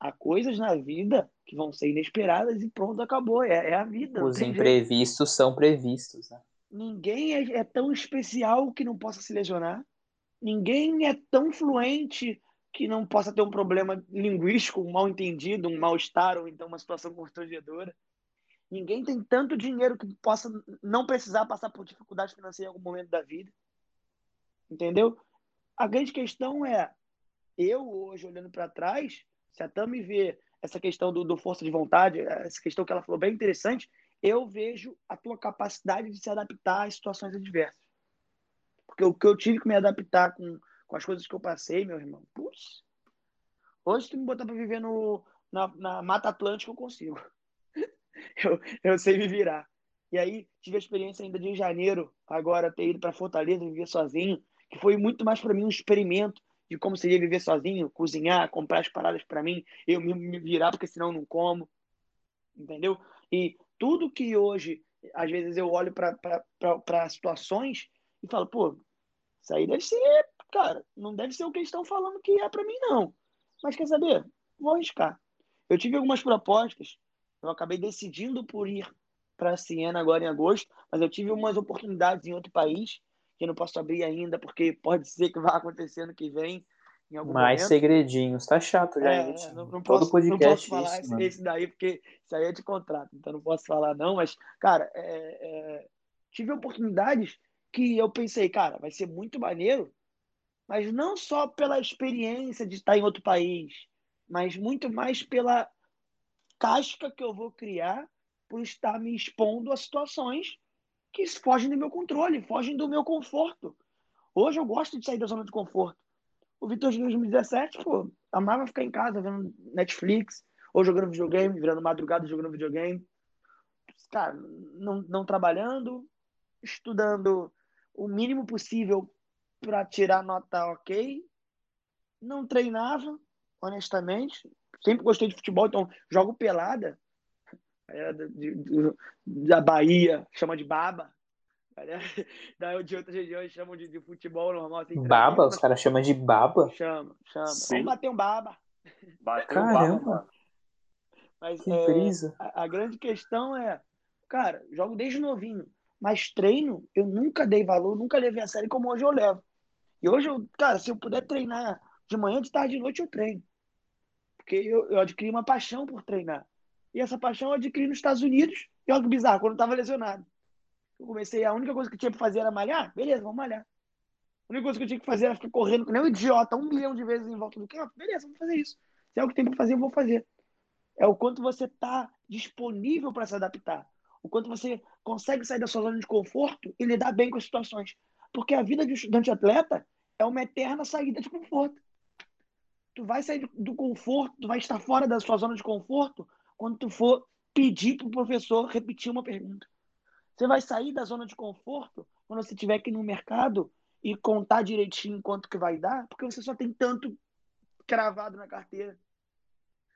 há coisas na vida que vão ser inesperadas e pronto, acabou. É, é a vida. Os imprevistos jeito. são previstos, né? Ninguém é, é tão especial que não possa se lesionar. Ninguém é tão fluente que não possa ter um problema linguístico, um mal entendido, um mal-estar ou então uma situação constrangedora. Ninguém tem tanto dinheiro que possa não precisar passar por dificuldade financeira em algum momento da vida. Entendeu? A grande questão é, eu hoje olhando para trás, se a Tami vê essa questão do, do, força de vontade, essa questão que ela falou bem interessante, eu vejo a tua capacidade de se adaptar às situações adversas. Porque o que eu tive que me adaptar com, com as coisas que eu passei, meu irmão, putz, hoje se tu me botar para viver no, na, na Mata Atlântica, eu consigo. [laughs] eu, eu sei me virar. E aí tive a experiência ainda de janeiro, agora ter ido para Fortaleza viver sozinho, que foi muito mais para mim um experimento de como seria viver sozinho, cozinhar, comprar as paradas para mim, eu me, virar porque senão não como, entendeu? E tudo que hoje, às vezes eu olho para situações e falo, pô, isso aí deve ser, cara, não deve ser o que eles estão falando que é para mim não. Mas quer saber? Vou arriscar. Eu tive algumas propostas eu acabei decidindo por ir para Siena agora em agosto, mas eu tive umas oportunidades em outro país que eu não posso abrir ainda, porque pode ser que vá acontecer no que vem. Em algum Mais momento. segredinhos, tá chato já. É, não, não, posso, Todo podcast não posso falar isso, esse, daí, porque isso aí é de contrato, então não posso falar não, mas, cara, é, é, tive oportunidades que eu pensei, cara, vai ser muito maneiro, mas não só pela experiência de estar em outro país, mas muito mais pela casca que eu vou criar por estar me expondo a situações que fogem do meu controle, fogem do meu conforto. Hoje eu gosto de sair da zona de conforto. O Vitor de 2017, pô, amava ficar em casa vendo Netflix, ou jogando videogame, virando madrugada jogando videogame. Cara, não, não trabalhando, estudando o mínimo possível para tirar nota ok. Não treinava, honestamente sempre gostei de futebol, então jogo pelada. É, de, de, da Bahia, chama de baba. Da, de outras regiões chamam de, de futebol normal. Assim, baba? Os caras chamam de baba? Chama, chama. Sim. Vamos bater um baba. Bater um baba. Mas que é, a, a, grande questão é, cara, jogo desde novinho. Mas treino, eu nunca dei valor, nunca levei a sério como hoje eu levo. E hoje, eu, cara, se eu puder treinar de manhã, de tarde, de noite, eu treino. Porque eu, eu adquiri uma paixão por treinar. E essa paixão eu adquiri nos Estados Unidos. E olha que bizarro, quando eu estava lesionado. Eu comecei, a única coisa que tinha para fazer era malhar. Beleza, vamos malhar. A única coisa que eu tinha que fazer era ficar correndo que nem um idiota um milhão de vezes em volta do campo. Beleza, vamos fazer isso. Se é o que tem para fazer, eu vou fazer. É o quanto você está disponível para se adaptar. O quanto você consegue sair da sua zona de conforto e lidar bem com as situações. Porque a vida de um estudante atleta é uma eterna saída de conforto tu vai sair do conforto, tu vai estar fora da sua zona de conforto quando tu for pedir para o professor repetir uma pergunta. Você vai sair da zona de conforto quando você tiver que ir no mercado e contar direitinho quanto que vai dar, porque você só tem tanto cravado na carteira.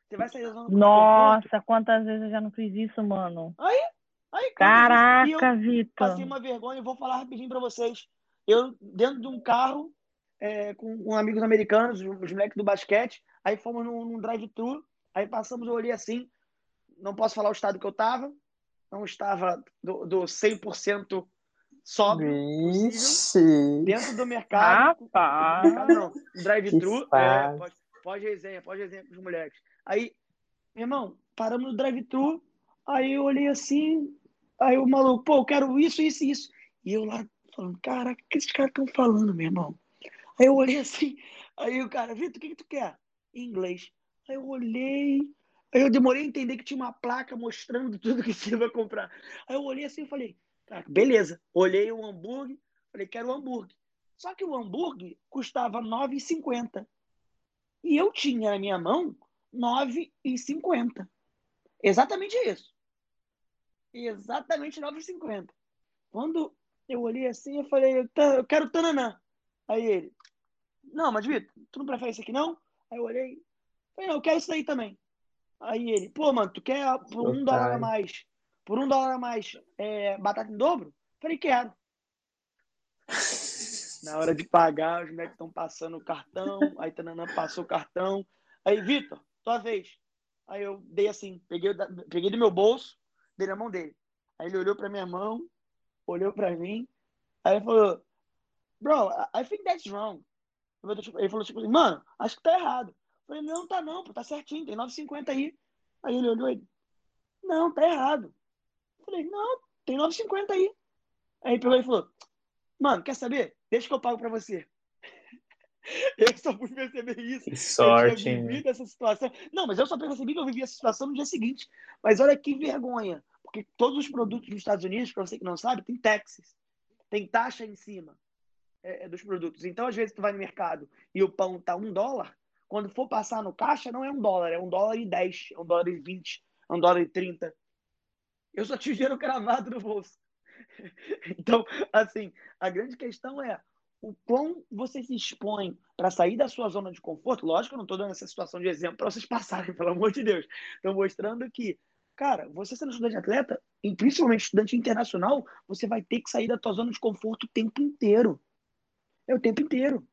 Você vai sair da zona de Nossa, conforto. quantas vezes eu já não fiz isso, mano. Aí, aí Caraca, Vitor. Passei uma vergonha e vou falar rapidinho para vocês. Eu, dentro de um carro, é, com, com, amigos americanos, os moleques do basquete. Aí fomos num, num drive-thru. Aí passamos, eu olhei assim. Não posso falar o estado que eu estava. Não estava do, do 100% sóbrio possível. Dentro do mercado. Rapaz! Não, drive-thru. É, pode, pode resenha, pode resenha com os moleques. Aí, meu irmão, paramos no drive-thru. Aí eu olhei assim. Aí o maluco, pô, eu quero isso, isso e isso. E eu lá falando, caraca, o que esses caras estão falando, meu irmão? Aí eu olhei assim, aí o cara, Vitor, o que, que tu quer? Em inglês. Aí eu olhei, aí eu demorei a entender que tinha uma placa mostrando [laughs] tudo que você vai comprar. Aí eu olhei assim e falei, beleza. Olhei o hambúrguer, falei, quero o hambúrguer. Só que o hambúrguer custava R$ 9,50. E eu tinha na minha mão R$ 9,50. Exatamente isso. Exatamente R$ 9,50. Quando eu olhei assim, eu falei, eu quero tananã. Aí ele, não, mas Vitor, tu não prefere isso aqui não? Aí eu olhei, falei, não, eu quero isso aí também. Aí ele, pô, mano, tu quer por um dólar a mais, por um dólar a mais, é, batata em dobro? Falei, quero. Na hora de pagar, os moleques estão passando o cartão, aí Tananã passou o cartão. Aí, Vitor, tua vez. Aí eu dei assim, peguei, peguei do meu bolso, dei na mão dele. Aí ele olhou pra minha mão, olhou pra mim, aí ele falou, bro, I think that's wrong. Ele falou tipo assim, mano, acho que tá errado. Eu falei, não, tá não, pô, tá certinho, tem 9,50 aí. Aí ele olhou e não, tá errado. Eu falei, não, tem 9,50 aí. Aí ele pegou e falou, mano, quer saber? Deixa que eu pago pra você. [laughs] Eu só fui perceber isso. Que sorte, eu tinha vivido essa situação. Não, mas eu só percebi que eu vivi essa situação no dia seguinte. Mas olha que vergonha. Porque todos os produtos dos Estados Unidos, para você que não sabe, tem taxas. Tem taxa em cima é, é, dos produtos. Então, às vezes, tu vai no mercado e o pão tá um dólar. Quando for passar no caixa, não é um dólar, é um dólar e dez, é um dólar e vinte, é um dólar e trinta. Eu só tinha dinheiro cravado no bolso. [laughs] Então, assim, a grande questão é o quão você se expõe para sair da sua zona de conforto. Lógico, eu não estou dando essa situação de exemplo para vocês passarem, [laughs] pelo amor de Deus. Estou mostrando que, cara, você sendo estudante atleta, e principalmente estudante internacional, você vai ter que sair da tua zona de conforto o tempo inteiro. É o tempo inteiro.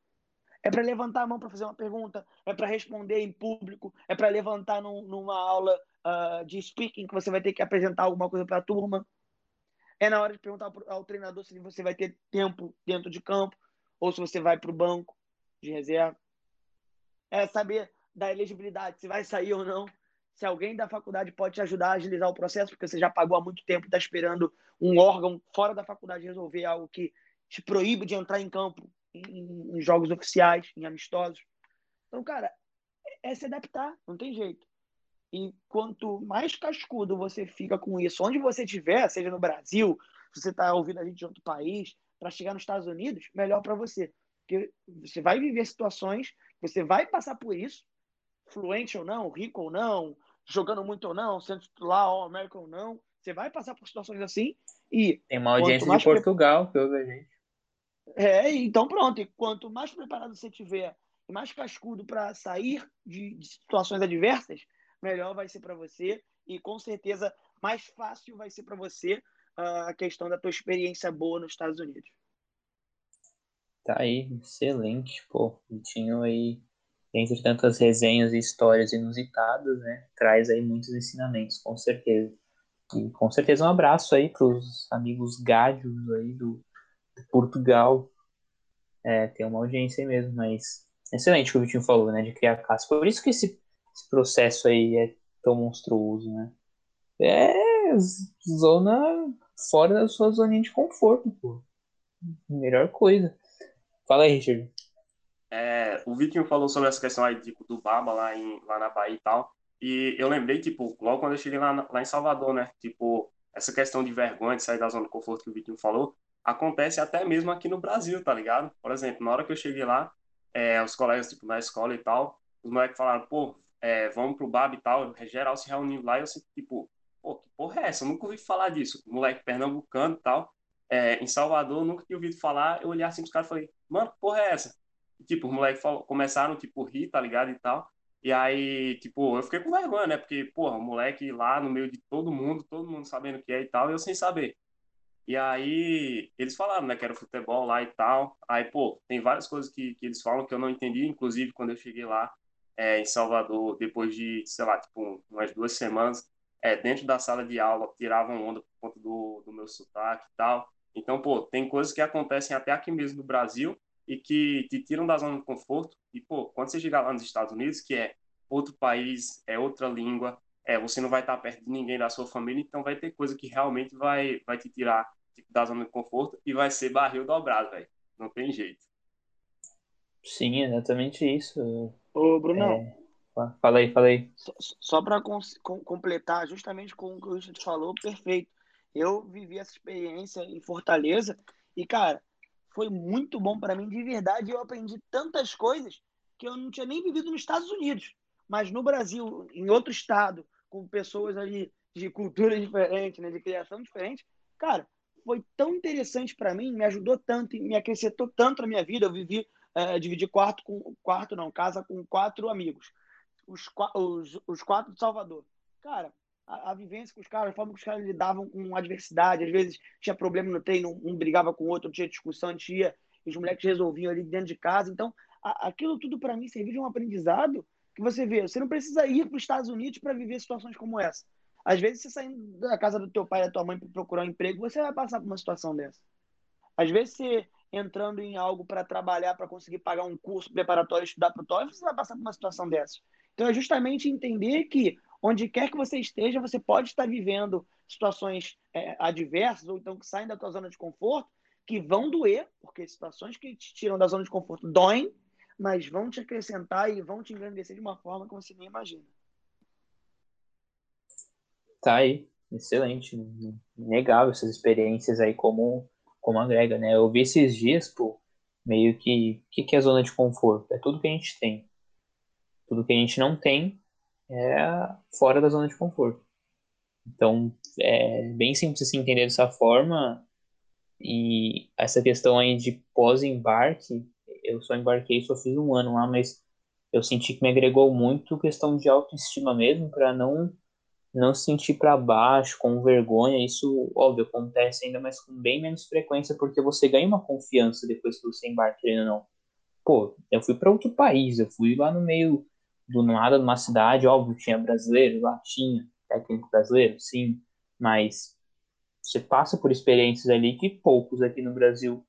É para levantar a mão para fazer uma pergunta, é para responder em público, é para levantar num, numa aula uh, de speaking que você vai ter que apresentar alguma coisa para a turma. É na hora de perguntar ao treinador se você vai ter tempo dentro de campo ou se você vai para o banco de reserva. É saber da elegibilidade, se vai sair ou não. Se alguém da faculdade pode te ajudar a agilizar o processo, porque você já pagou há muito tempo e está esperando um órgão fora da faculdade resolver algo que te proíbe de entrar em campo em, em jogos oficiais, em amistosos. Então, cara, é, é se adaptar, não tem jeito. E quanto mais cascudo você fica com isso, onde você estiver, seja no Brasil, se você está ouvindo a gente de outro país, para chegar nos Estados Unidos, melhor para você. Porque você vai viver situações, você vai passar por isso, fluente ou não, rico ou não, jogando muito ou não, sendo titular ou América ou não, você vai passar por situações assim e... Tem uma audiência de Portugal pre... que ouve a gente. É, então pronto. E quanto mais preparado você tiver e mais cascudo para sair de, de situações adversas, melhor vai ser para você e com certeza mais fácil vai ser para você a questão da tua experiência boa nos Estados Unidos. Tá aí, excelente, pô. Vitinho aí, entre tantas resenhas e histórias inusitadas, né? Traz aí muitos ensinamentos, com certeza. E com certeza um abraço aí pros amigos gádios aí do, do Portugal. É, tem uma audiência aí mesmo, mas excelente o que o Vitinho falou, né? De criar caça. Por isso que esse, esse processo aí é tão monstruoso, né? É zona fora da sua zona de conforto, pô. Melhor coisa. Fala aí, Richard. É, o Vitinho falou sobre essa questão aí, tipo, do Baba lá, em, lá na Bahia e tal. E eu lembrei, tipo, logo quando eu cheguei lá, lá em Salvador, né? Tipo, essa questão de vergonha, de sair da zona de conforto que o Vitinho falou, acontece até mesmo aqui no Brasil, tá ligado? Por exemplo, na hora que eu cheguei lá, é, os colegas, tipo, na escola e tal, os moleques falaram, pô, é, vamos pro Baba e tal, geral se reunindo lá, e eu, tipo, pô, que porra é essa? Eu nunca ouvi falar disso. Moleque pernambucano e tal. É, em Salvador, nunca tinha ouvido falar. Eu olhei assim os caras e falei, mano, que porra é essa? E, tipo, os moleques começaram, tipo, rir, tá ligado? E tal. E aí, tipo, eu fiquei com vergonha, né? Porque, porra, o moleque lá no meio de todo mundo, todo mundo sabendo o que é e tal, eu sem saber. E aí, eles falaram, né, que era futebol lá e tal. Aí, pô, tem várias coisas que, que eles falam que eu não entendi, inclusive quando eu cheguei lá é, em Salvador, depois de, sei lá, tipo, umas duas semanas, é, dentro da sala de aula tiravam onda por conta do, do meu sotaque e tal. Então, pô, tem coisas que acontecem até aqui mesmo no Brasil e que te tiram da zona de conforto. E, pô, quando você chegar lá nos Estados Unidos, que é outro país, é outra língua, é, você não vai estar perto de ninguém da sua família, então vai ter coisa que realmente vai, vai te tirar tipo, da zona de conforto e vai ser barril dobrado, velho. Não tem jeito. Sim, exatamente isso. Ô, Brunão, é... Fala aí, fala aí. Só, só para completar, justamente com o que o Richard falou, perfeito. Eu vivi essa experiência em Fortaleza e, cara, foi muito bom para mim, de verdade. Eu aprendi tantas coisas que eu não tinha nem vivido nos Estados Unidos, mas no Brasil, em outro estado, com pessoas ali de cultura [laughs] diferente, né, de criação diferente, cara, foi tão interessante para mim, me ajudou tanto, me acrescentou tanto na minha vida. Eu vivi, é, dividi quarto com quarto, não, casa com quatro amigos os, os, os quatro de Salvador. Cara, a, vivência com os caras, a forma que os caras lidavam com adversidade, às vezes tinha problema no treino, um brigava com o outro, tinha discussão, tinha, os moleques resolviam ali dentro de casa. Então, a, aquilo tudo para mim serviu de um aprendizado que você vê. Você não precisa ir para os Estados Unidos para viver situações como essa. Às vezes, você saindo da casa do teu pai e da tua mãe para procurar um emprego, você vai passar por uma situação dessa. Às vezes, você entrando em algo para trabalhar, para conseguir pagar um curso preparatório, estudar para o TOEFL, você vai passar por uma situação dessa. Então, é justamente entender que onde quer que você esteja, você pode estar vivendo situações é, adversas ou então que saem da tua zona de conforto, que vão doer, porque situações que te tiram da zona de conforto doem, mas vão te acrescentar e vão te engrandecer de uma forma que você nem imagina. Tá aí, excelente, inegável essas experiências aí como como agrega, né? Eu vi esses dias, pô, meio que o que, que é zona de conforto? É tudo que a gente tem. Tudo que a gente não tem é fora da zona de conforto. Então, é bem simples assim entender dessa forma. E essa questão aí de pós-embarque, eu só embarquei, só fiz um ano lá, mas eu senti que me agregou muito questão de autoestima mesmo, para não não se sentir para baixo, com vergonha. Isso, óbvio, acontece ainda, mas com bem menos frequência, porque você ganha uma confiança depois que você embarca, ou não. Pô, eu fui para outro país, eu fui lá no meio do nada, numa cidade, óbvio, tinha brasileiro lá, tinha técnico brasileiro, sim, mas você passa por experiências ali que poucos aqui no Brasil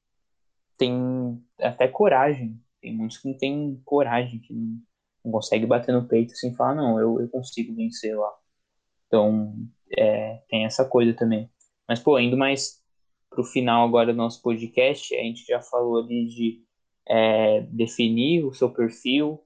têm até coragem. Tem muitos que não têm coragem, que não, não conseguem bater no peito assim e falar, não, eu, eu consigo vencer lá. Então, é, tem essa coisa também. Mas, pô, indo mais pro final agora do nosso podcast, a gente já falou ali de é, definir o seu perfil,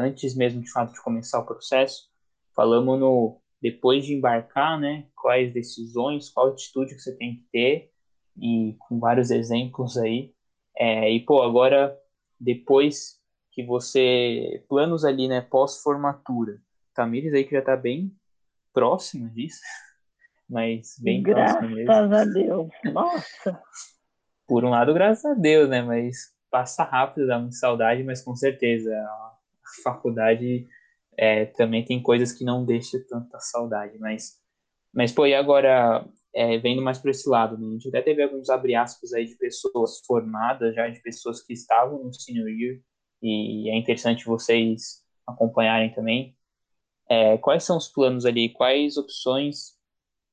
antes mesmo de fato de começar o processo. Falamos no depois de embarcar, né? Quais decisões, qual atitude que você tem que ter e com vários exemplos aí. É, e pô, agora depois que você planos ali, né? Pós formatura. Tamires aí que já tá bem próximo disso, [laughs] mas bem graças próximo mesmo. Graças a Deus. Nossa. Por um lado, graças a Deus, né? Mas passa rápido, dá muita saudade, mas com certeza faculdade é, também tem coisas que não deixam tanta saudade, mas, mas pô, e agora, é, vendo mais para esse lado, né? a gente até teve alguns abre aspas aí de pessoas formadas já, de pessoas que estavam no senior year, e é interessante vocês acompanharem também. É, quais são os planos ali, quais opções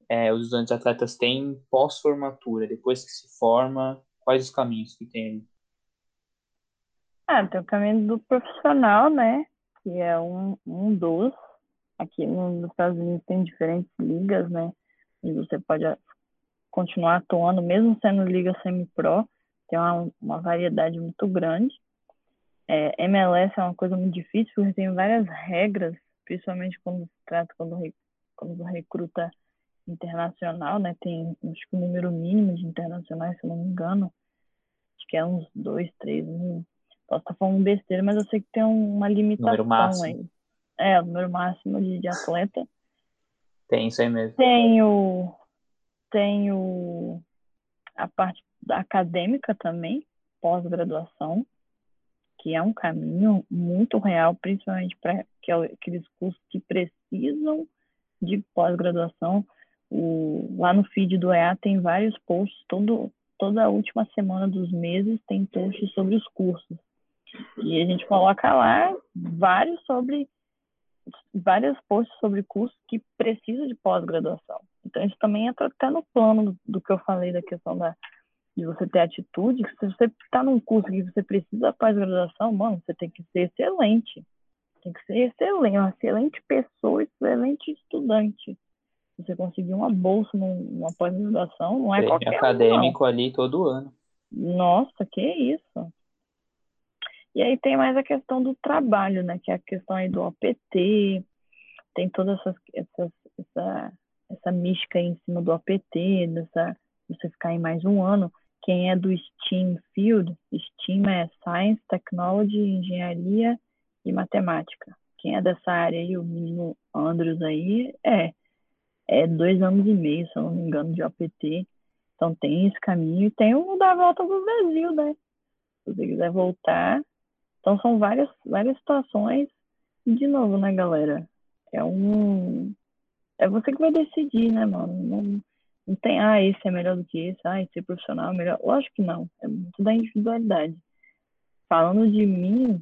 é, os estudantes atletas têm pós-formatura, depois que se forma, quais os caminhos que tem ali? Ah, tem o caminho do profissional, né? Que é um, um dos. Aqui nos Estados Unidos tem diferentes ligas, né? E você pode continuar atuando, mesmo sendo liga semi-pro, tem uma, uma variedade muito grande. É, MLS é uma coisa muito difícil, porque tem várias regras, principalmente quando se trata, quando, quando recruta internacional, né? Tem acho que um número mínimo de internacionais, se não me engano. Acho que é uns dois, três mil Posso estar falando besteira, mas eu sei que tem uma limitação aí. É, o número máximo de, de atleta. Tem isso aí mesmo. Tem o, tem o, a parte acadêmica também, pós-graduação, que é um caminho muito real, principalmente para aqueles cursos que precisam de pós-graduação. lá no feed do EA tem vários posts, todo, toda a última semana dos meses tem posts sobre os cursos. E a gente coloca lá vários sobre vários posts sobre cursos que precisam de pós-graduação. Então isso também entra até no plano do, do, que eu falei da questão da de você ter atitude, que se você está num curso que você precisa pós-graduação, mano, você tem que ser excelente. Tem que ser excelente, uma excelente pessoa, excelente estudante. Você conseguir uma bolsa numa pós-graduação, não é Tem qualquer acadêmico um, ali todo ano. Nossa, que isso. E aí tem mais a questão do trabalho, né? Que é a questão aí do OPT, tem toda essas, essa, essa mística aí em cima do OPT, dessa, você ficar em mais um ano. Quem é do STEAM Field, STEAM é Science, Technology, Engenharia e Matemática. Quem é dessa área aí, o menino Andrews aí, é, é dois anos e meio, se eu não me engano, de OPT. Então tem esse caminho e tem o da volta do Brasil, né? Se você quiser voltar, então são várias, várias situações. E de novo, né, galera? É um. É você que vai decidir, né, mano? Não, não tem, ah, esse é melhor do que esse, ah, esse é profissional é melhor. Lógico que não. É muito da individualidade. Falando de mim,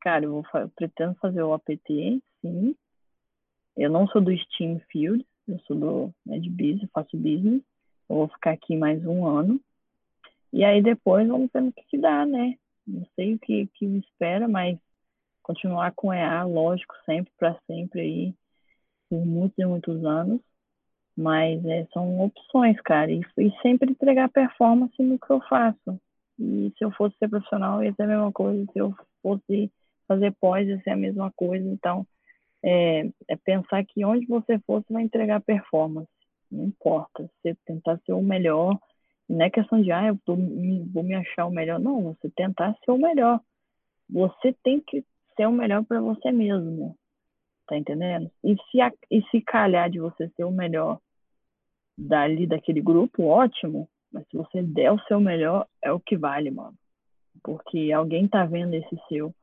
cara, eu, vou, eu pretendo fazer o APT, sim. Eu não sou do Steam Field, eu sou do né, de business, faço business. Eu vou ficar aqui mais um ano. E aí depois vamos ver o que, que dá, né? Não sei o que, que me espera, mas continuar com EA, lógico, sempre para sempre aí, por muitos e muitos anos. Mas é, são opções, cara. E, e sempre entregar performance no que eu faço. E se eu fosse ser profissional, ia ser a mesma coisa. Se eu fosse fazer pós, ia ser a mesma coisa. Então, é, é pensar que onde você for, você vai entregar performance. Não importa. Você tentar ser o melhor. Não é questão de, ah, eu tô, vou me achar o melhor. Não, você tentar ser o melhor. Você tem que ser o melhor para você mesmo. Tá entendendo? E se, e se calhar de você ser o melhor dali daquele grupo, ótimo. Mas se você der o seu melhor, é o que vale, mano. Porque alguém tá vendo esse seu,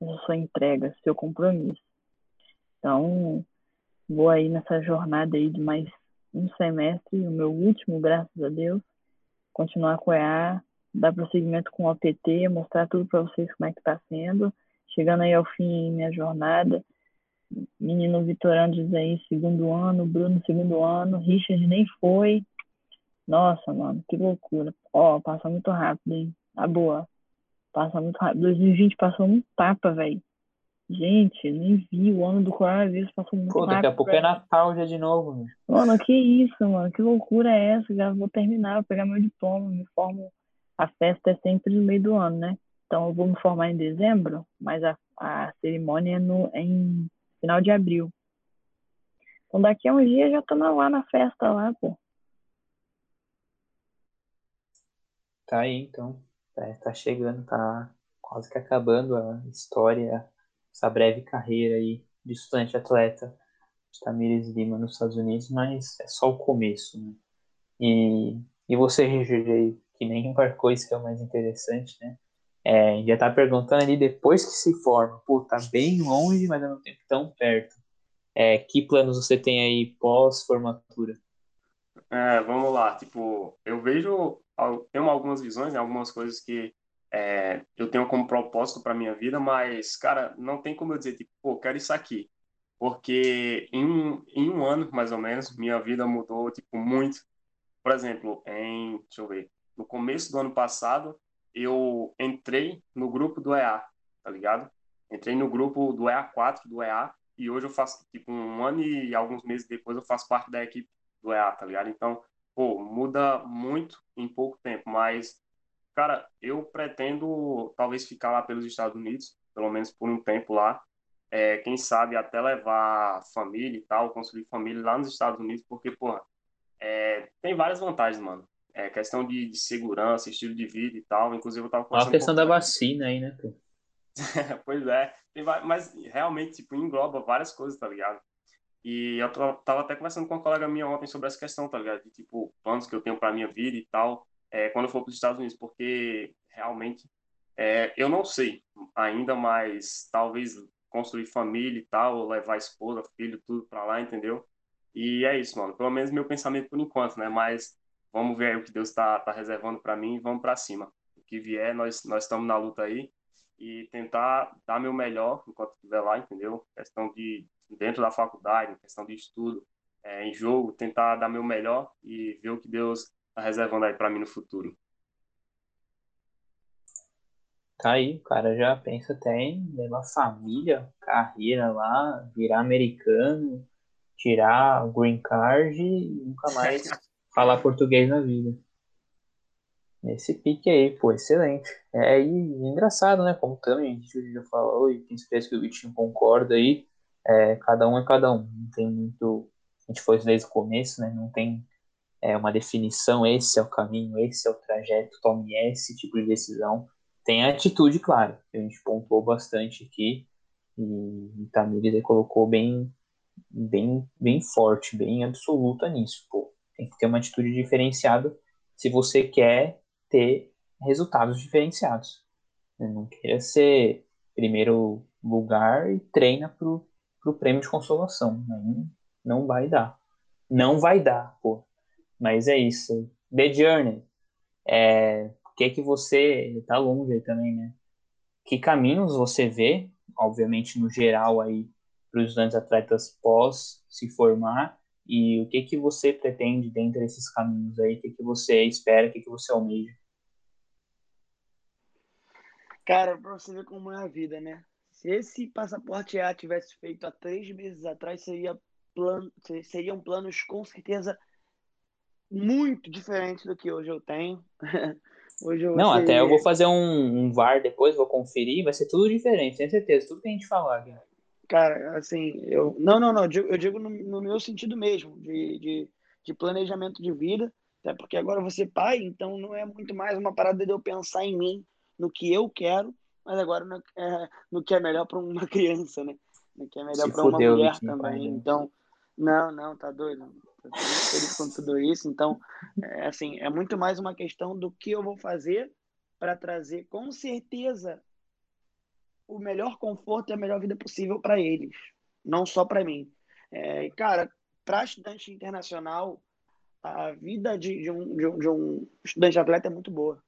essa sua entrega, seu compromisso. Então, vou aí nessa jornada aí de mais um semestre, o meu último, graças a Deus, continuar com o EA, dar prosseguimento com o APT, mostrar tudo para vocês como é que tá sendo. Chegando aí ao fim minha jornada, menino Vitorandes aí, segundo ano, Bruno, segundo ano, Richard nem foi, nossa, mano, que loucura. Ó, passa muito rápido, hein? A boa. Passa muito rápido. 2020 passou um tapa, velho. Gente, nem vi o ano do coronavírus, passou muito Pô, rápido. daqui a pouco é é Natal já de novo, mano. Mano, que isso, mano. Que loucura é essa? Já vou terminar, vou pegar meu diploma, me formo. A festa é sempre no meio do ano, né? Então eu vou me formar em dezembro, mas a, a cerimônia é, no, é em final de abril. Então daqui a um dia já tô lá na festa lá, pô. Tá aí, então. É, tá chegando, tá quase que acabando a história, essa breve carreira aí de estudante atleta de Tamires Lima nos Estados Unidos, mas é só o começo, né? E, e você, RGG, que nem embarcou, isso que é o mais interessante, né? É, já tá perguntando ali depois que se forma, pô, tá bem longe, mas ao mesmo tempo tão perto. É, que planos você tem aí pós-formatura? É, vamos lá, tipo, eu vejo tenho algumas visões, né, algumas coisas que é, eu tenho como propósito para minha vida, mas, cara, não tem como eu dizer, tipo, pô, quero isso aqui. Porque em um, em um ano, mais ou menos, minha vida mudou, tipo, muito. Por exemplo, em, deixa eu ver, no começo do ano passado, eu entrei no grupo do EA, tá ligado? Entrei no grupo do EA4, do EA, e hoje eu faço, tipo, um ano e alguns meses depois eu faço parte da equipe do EA, tá ligado? Então, pô, muda muito em pouco tempo, mas, cara, eu pretendo talvez ficar lá pelos Estados Unidos, pelo menos por um tempo lá, é, quem sabe até levar família e tal, construir família lá nos Estados Unidos, porque, porra, é, tem várias vantagens, mano. É questão de, de, segurança, estilo de vida e tal. Inclusive, eu tava conversando. A questão da vacina aí, né, pô? [laughs] pois é. Tem, mas realmente, tipo, engloba várias coisas, tá ligado? E eu tava até conversando com uma colega minha ontem sobre essa questão, tá ligado? De, tipo, planos que eu tenho para minha vida e tal, é, quando eu for para os Estados Unidos, porque realmente é, eu não sei ainda, mas talvez construir família e tal, levar esposa, filho, tudo para lá, entendeu? E é isso, mano. Pelo menos meu pensamento por enquanto, né? Mas vamos ver o que Deus está tá reservando para mim e vamos para cima. O que vier, nós nós estamos na luta aí e tentar dar meu melhor enquanto estiver lá, entendeu? Questão de dentro da faculdade, questão de estudo, é, em jogo, tentar dar meu melhor e ver o que Deus está reservando aí para mim no futuro. Tá aí, o cara já pensa até em levar família, carreira lá, virar americano, tirar o green card e nunca mais [laughs] falar português na vida. Nesse pique aí, pô, excelente. É e, engraçado, né? Como também a gente já falou, e tenho certeza que o Vitinho concorda aí é, cada um é cada um. Não tem muito. A gente foi desde o começo, né? Não tem é, uma definição, esse é o caminho, esse é o trajeto, tome esse tipo de decisão. Tem a atitude, claro, que a gente pontuou bastante aqui. E Tamires colocou bem, bem, bem forte, bem absoluta nisso. Pô, tem que ter uma atitude diferenciada se você quer ter resultados diferenciados. Não queira ser primeiro lugar e treina pro pro prêmio de consolação. Não, não vai dar. Não vai dar, pô. Mas é isso. The Journey. É, o que é que você. Tá longe aí também, né? Que caminhos você vê obviamente no geral aí para os estudantes atletas pós se formar e o que que você pretende dentro desses caminhos aí, o que que você espera, o que que você almeja? Cara, para você ver como é a vida, né? Se esse passaporte A tivesse feito há três meses atrás, seria plan... seriam planos com certeza muito diferentes do que hoje eu tenho. [laughs] hoje eu Não, até eu vou fazer um, um, VAR depois, vou conferir, vai ser tudo diferente, tenho certeza, tudo que a gente falar aqui. Cara, assim, eu. Não, não, não, eu digo no, no meu sentido mesmo, de, de, de planejamento de vida, até porque agora eu ser pai, então não é muito mais uma parada de eu pensar em mim, no que eu quero, mas agora no, é, no que é melhor para uma [laughs] criança, né? No que é melhor para uma mulher também. Pai, né? Então, não, não, tá doido. Tô feliz com tudo isso. Então, é, assim, é muito mais uma questão do que eu vou fazer para trazer, com certeza, o melhor conforto e a melhor vida possível para eles, não só para mim. É, cara, para estudante internacional, a vida de, de, um, de, um, de um estudante atleta é muito boa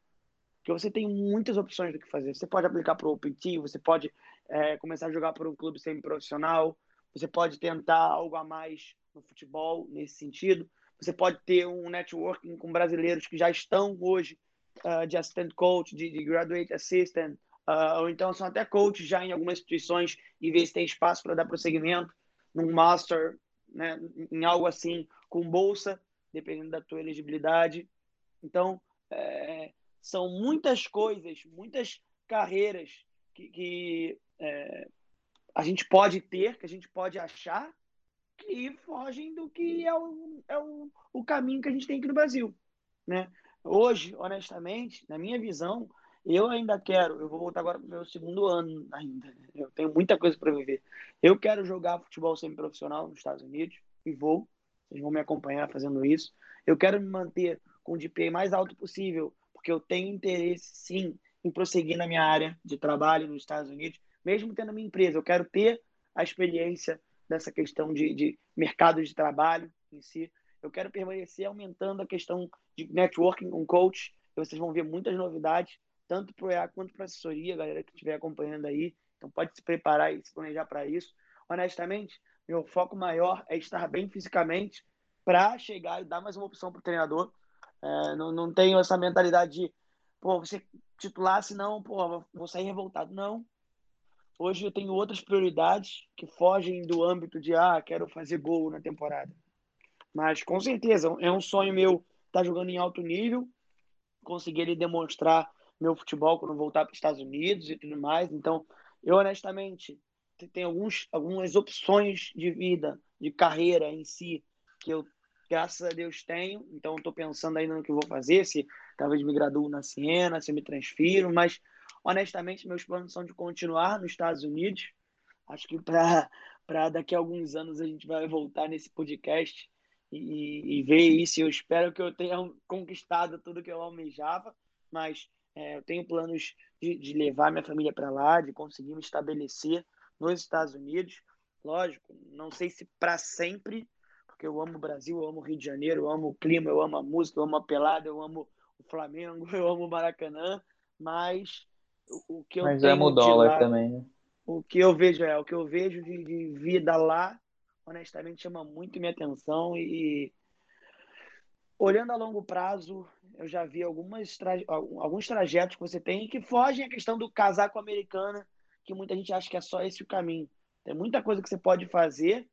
porque você tem muitas opções do que fazer. Você pode aplicar para o OPT, você pode é, começar a jogar por um clube semi-profissional, você pode tentar algo a mais no futebol nesse sentido. Você pode ter um networking com brasileiros que já estão hoje uh, de assistant coach, de, de graduate assistant, uh, ou então são até coaches já em algumas instituições e ver se tem espaço para dar prosseguimento num master, né, em algo assim, com bolsa, dependendo da tua elegibilidade. Então, é, são muitas coisas, muitas carreiras que, que é, a gente pode ter, que a gente pode achar, que fogem do que é o, é o, o caminho que a gente tem aqui no Brasil. Né? Hoje, honestamente, na minha visão, eu ainda quero, eu vou voltar agora para o meu segundo ano ainda, né? eu tenho muita coisa para viver. Eu quero jogar futebol semi-profissional nos Estados Unidos e vou, vocês vão me acompanhar fazendo isso. Eu quero me manter com o DPI mais alto possível porque eu tenho interesse, sim, em prosseguir na minha área de trabalho nos Estados Unidos, mesmo tendo a minha empresa. Eu quero ter a experiência dessa questão de, de mercado de trabalho em si. Eu quero permanecer aumentando a questão de networking com coach. Vocês vão ver muitas novidades, tanto para o EA quanto para a assessoria, galera que estiver acompanhando aí. Então pode se preparar e se planejar para isso. Honestamente, meu foco maior é estar bem fisicamente para chegar e dar mais uma opção para o treinador é, não, não tenho essa mentalidade de, pô, você titular, senão, pô, vou sair revoltado. Não. Hoje eu tenho outras prioridades que fogem do âmbito de, ah, quero fazer gol na temporada. Mas, com certeza, é um sonho meu estar tá jogando em alto nível, conseguir demonstrar meu futebol quando voltar para os Estados Unidos e tudo mais. Então, eu honestamente tenho alguns, algumas opções de vida, de carreira em si, que eu graças a Deus tenho, então estou pensando ainda no que vou fazer, se talvez me graduo na Siena, se me transfiro, mas honestamente meus planos são de continuar nos Estados Unidos. Acho que para [laughs] daqui a alguns anos a gente vai voltar nesse podcast e, e, ver isso. Eu espero que eu tenha conquistado tudo que eu almejava, mas é, eu tenho planos de, de levar minha família para lá, de conseguir me estabelecer nos Estados Unidos. Lógico, não sei se para sempre, porque eu amo o Brasil, eu amo o Rio de Janeiro, eu amo o clima, eu amo a música, eu amo a pelada, eu amo o Flamengo, [laughs] eu amo o Maracanã, mas o, que eu mas tenho amo o dólar lá, também, né? O que eu vejo é, o que eu vejo de, de vida lá, honestamente chama muito minha atenção e olhando a longo prazo, eu já vi algumas alguns trajetos que você tem que fogem à questão do casaco americana, que muita gente acha que é só esse o caminho. Tem muita coisa que você pode fazer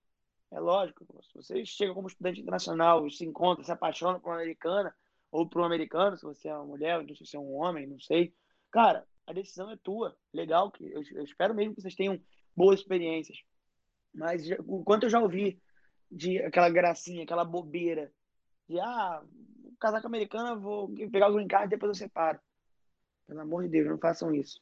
é lógico, se você chega como estudante internacional, se encontra, se apaixona por uma americana, ou por um americano, se você é uma mulher, ou se você é um homem, não sei. Cara, a decisão é tua. Legal, que eu, eu espero mesmo que vocês tenham boas experiências. Mas o quanto eu já ouvi de aquela gracinha, aquela bobeira, de ah, casaco americano, vou pegar o green card e depois eu separo. Pelo amor de Deus, não façam isso.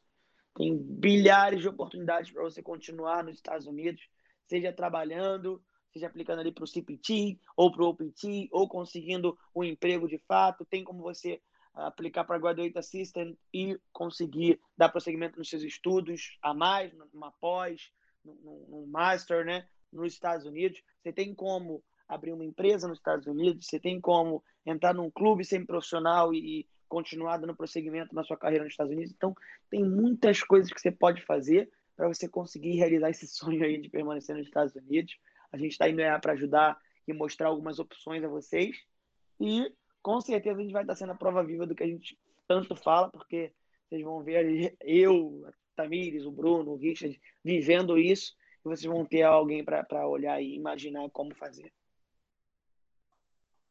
Tem bilhares de oportunidades para você continuar nos Estados Unidos, seja trabalhando, seja aplicando ali para o CPT ou para o OPT, ou conseguindo um emprego de fato. Tem como você aplicar para Graduate Assistant e conseguir dar prosseguimento nos seus estudos a mais, numa pós, num, master, né? Nos Estados Unidos. Você tem como abrir uma empresa nos Estados Unidos, você tem como entrar num clube semi-profissional e continuar dando prosseguimento na sua carreira nos Estados Unidos. Então, tem muitas coisas que você pode fazer para você conseguir realizar esse [laughs] sonho aí de permanecer nos Estados Unidos. A gente está indo para ajudar e mostrar algumas opções a vocês. E com certeza a gente vai estar sendo a prova viva do que a gente tanto fala, porque vocês vão ver eu, a Tamires, o Bruno, o Richard vivendo isso, e vocês vão ter alguém para olhar e imaginar como fazer.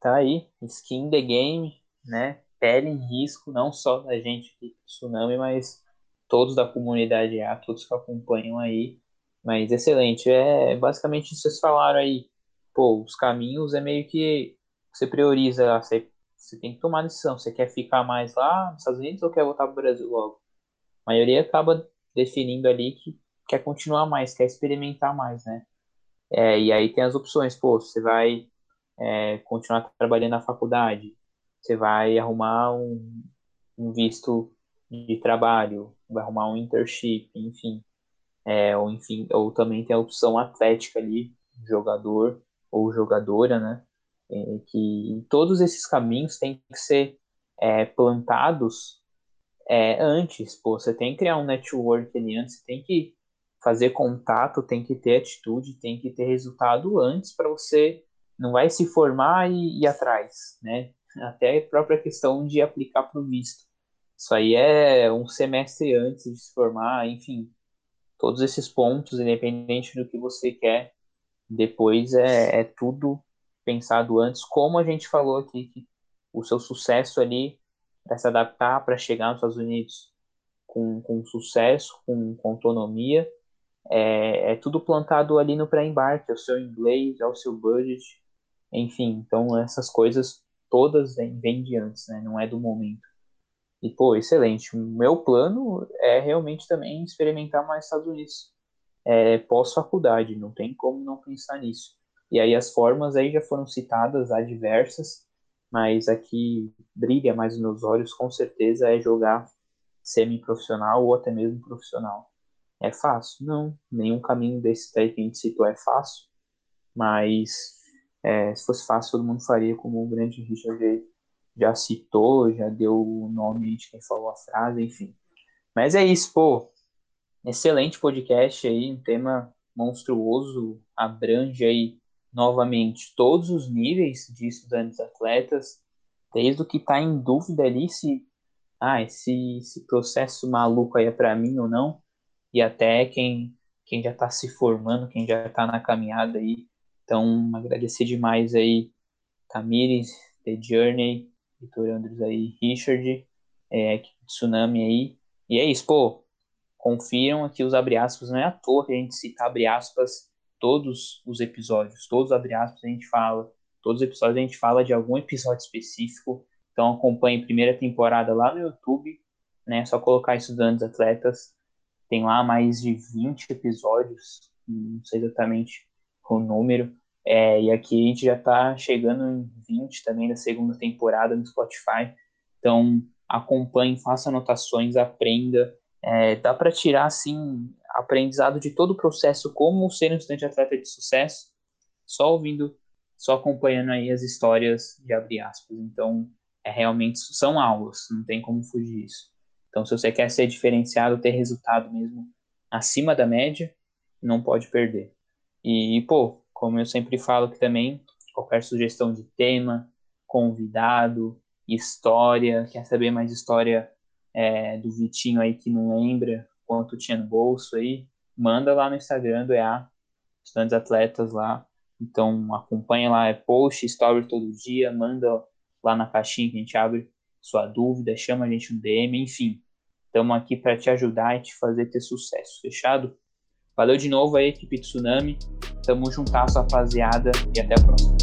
Tá aí, skin the game, né? Pele em risco, não só da gente do Tsunami, mas todos da comunidade A, todos que acompanham aí. Mas excelente. É basicamente vocês falaram aí. Pô, os caminhos é meio que você prioriza, você, você tem que tomar decisão. Você quer ficar mais lá nos Estados Unidos ou quer voltar para o Brasil logo? A maioria acaba definindo ali que quer continuar mais, quer experimentar mais, né? É, e aí tem as opções, pô, você vai é, continuar trabalhando na faculdade, você vai arrumar um, um visto de trabalho, vai arrumar um internship, enfim. É, ou enfim, ou também tem a opção atlética ali, jogador ou jogadora, né? É, que todos esses caminhos têm que ser é, plantados é, antes, pô, você tem que criar um network ali antes, você tem que fazer contato, tem que ter atitude, tem que ter resultado antes para você não vai se formar e ir atrás, né? Até a própria questão de aplicar para o visto. Isso aí é um semestre antes de se formar, enfim, todos esses pontos, independente do que você quer, depois é, é tudo pensado antes, como a gente falou aqui, que o seu sucesso ali para se adaptar, para chegar nos Estados Unidos com, com sucesso, com, com autonomia, é, é, tudo plantado ali no pré-embarque, é o seu inglês, é o seu budget, enfim, então essas coisas todas vêm, vêm de antes, né? Não é do momento. E, pô, excelente. O meu plano é realmente também experimentar mais Estados Unidos. É, pós-faculdade, não tem como não pensar nisso. E aí as formas aí já foram citadas, há diversas, mas aqui brilha mais nos meus olhos, com certeza, é jogar semi-profissional ou até mesmo profissional. É fácil? Não, nenhum caminho desse daí que a gente citou é fácil, mas é, se fosse fácil, todo mundo faria, como o grande Richard já citou, já deu o nome de quem falou a frase, enfim. Mas é isso, pô. Excelente podcast aí, um tema monstruoso, abrange aí novamente todos os níveis de estudantes atletas, desde o que está em dúvida ali se ah, esse, esse processo maluco aí é para mim ou não, e até quem, quem já está se formando, quem já está na caminhada aí. Então, agradecer demais aí, Tamires, The Journey, Vitor Andres aí, Richard, é, Tsunami aí. E é isso, pô. Confiram aqui os abre aspas, não é à toa que a gente cita abre aspas todos os episódios. Todos abre aspas a gente fala. Todos os episódios a gente fala de algum episódio específico. Então acompanhe a primeira temporada lá no YouTube, né? É só colocar estudantes atletas. Tem lá mais de 20 episódios, não sei exatamente o número. É, e aqui a gente já está chegando em 20 também da segunda temporada no Spotify. Então acompanhe, faça anotações, aprenda. É, dá para tirar assim aprendizado de todo o processo como ser um estudante atleta de sucesso, só ouvindo, só acompanhando aí as histórias de abrir aspas. Então é realmente são aulas, não tem como fugir disso. Então se você quer ser diferenciado, ter resultado mesmo acima da média, não pode perder. E, pô, como eu sempre falo que também, qualquer sugestão de tema, convidado, história, quer saber mais história é, do Vitinho aí que não lembra quanto tinha no bolso aí, manda lá no Instagram do EA, estudantes atletas lá. Então acompanha lá, é post, story todo dia, manda lá na caixinha que a gente abre sua dúvida, chama a gente no DM, enfim. Estamos aqui para te ajudar e te fazer ter sucesso, fechado? Valeu de novo aí, equipe Tsunami. Tamo juntas, rapaziada, e até a próxima.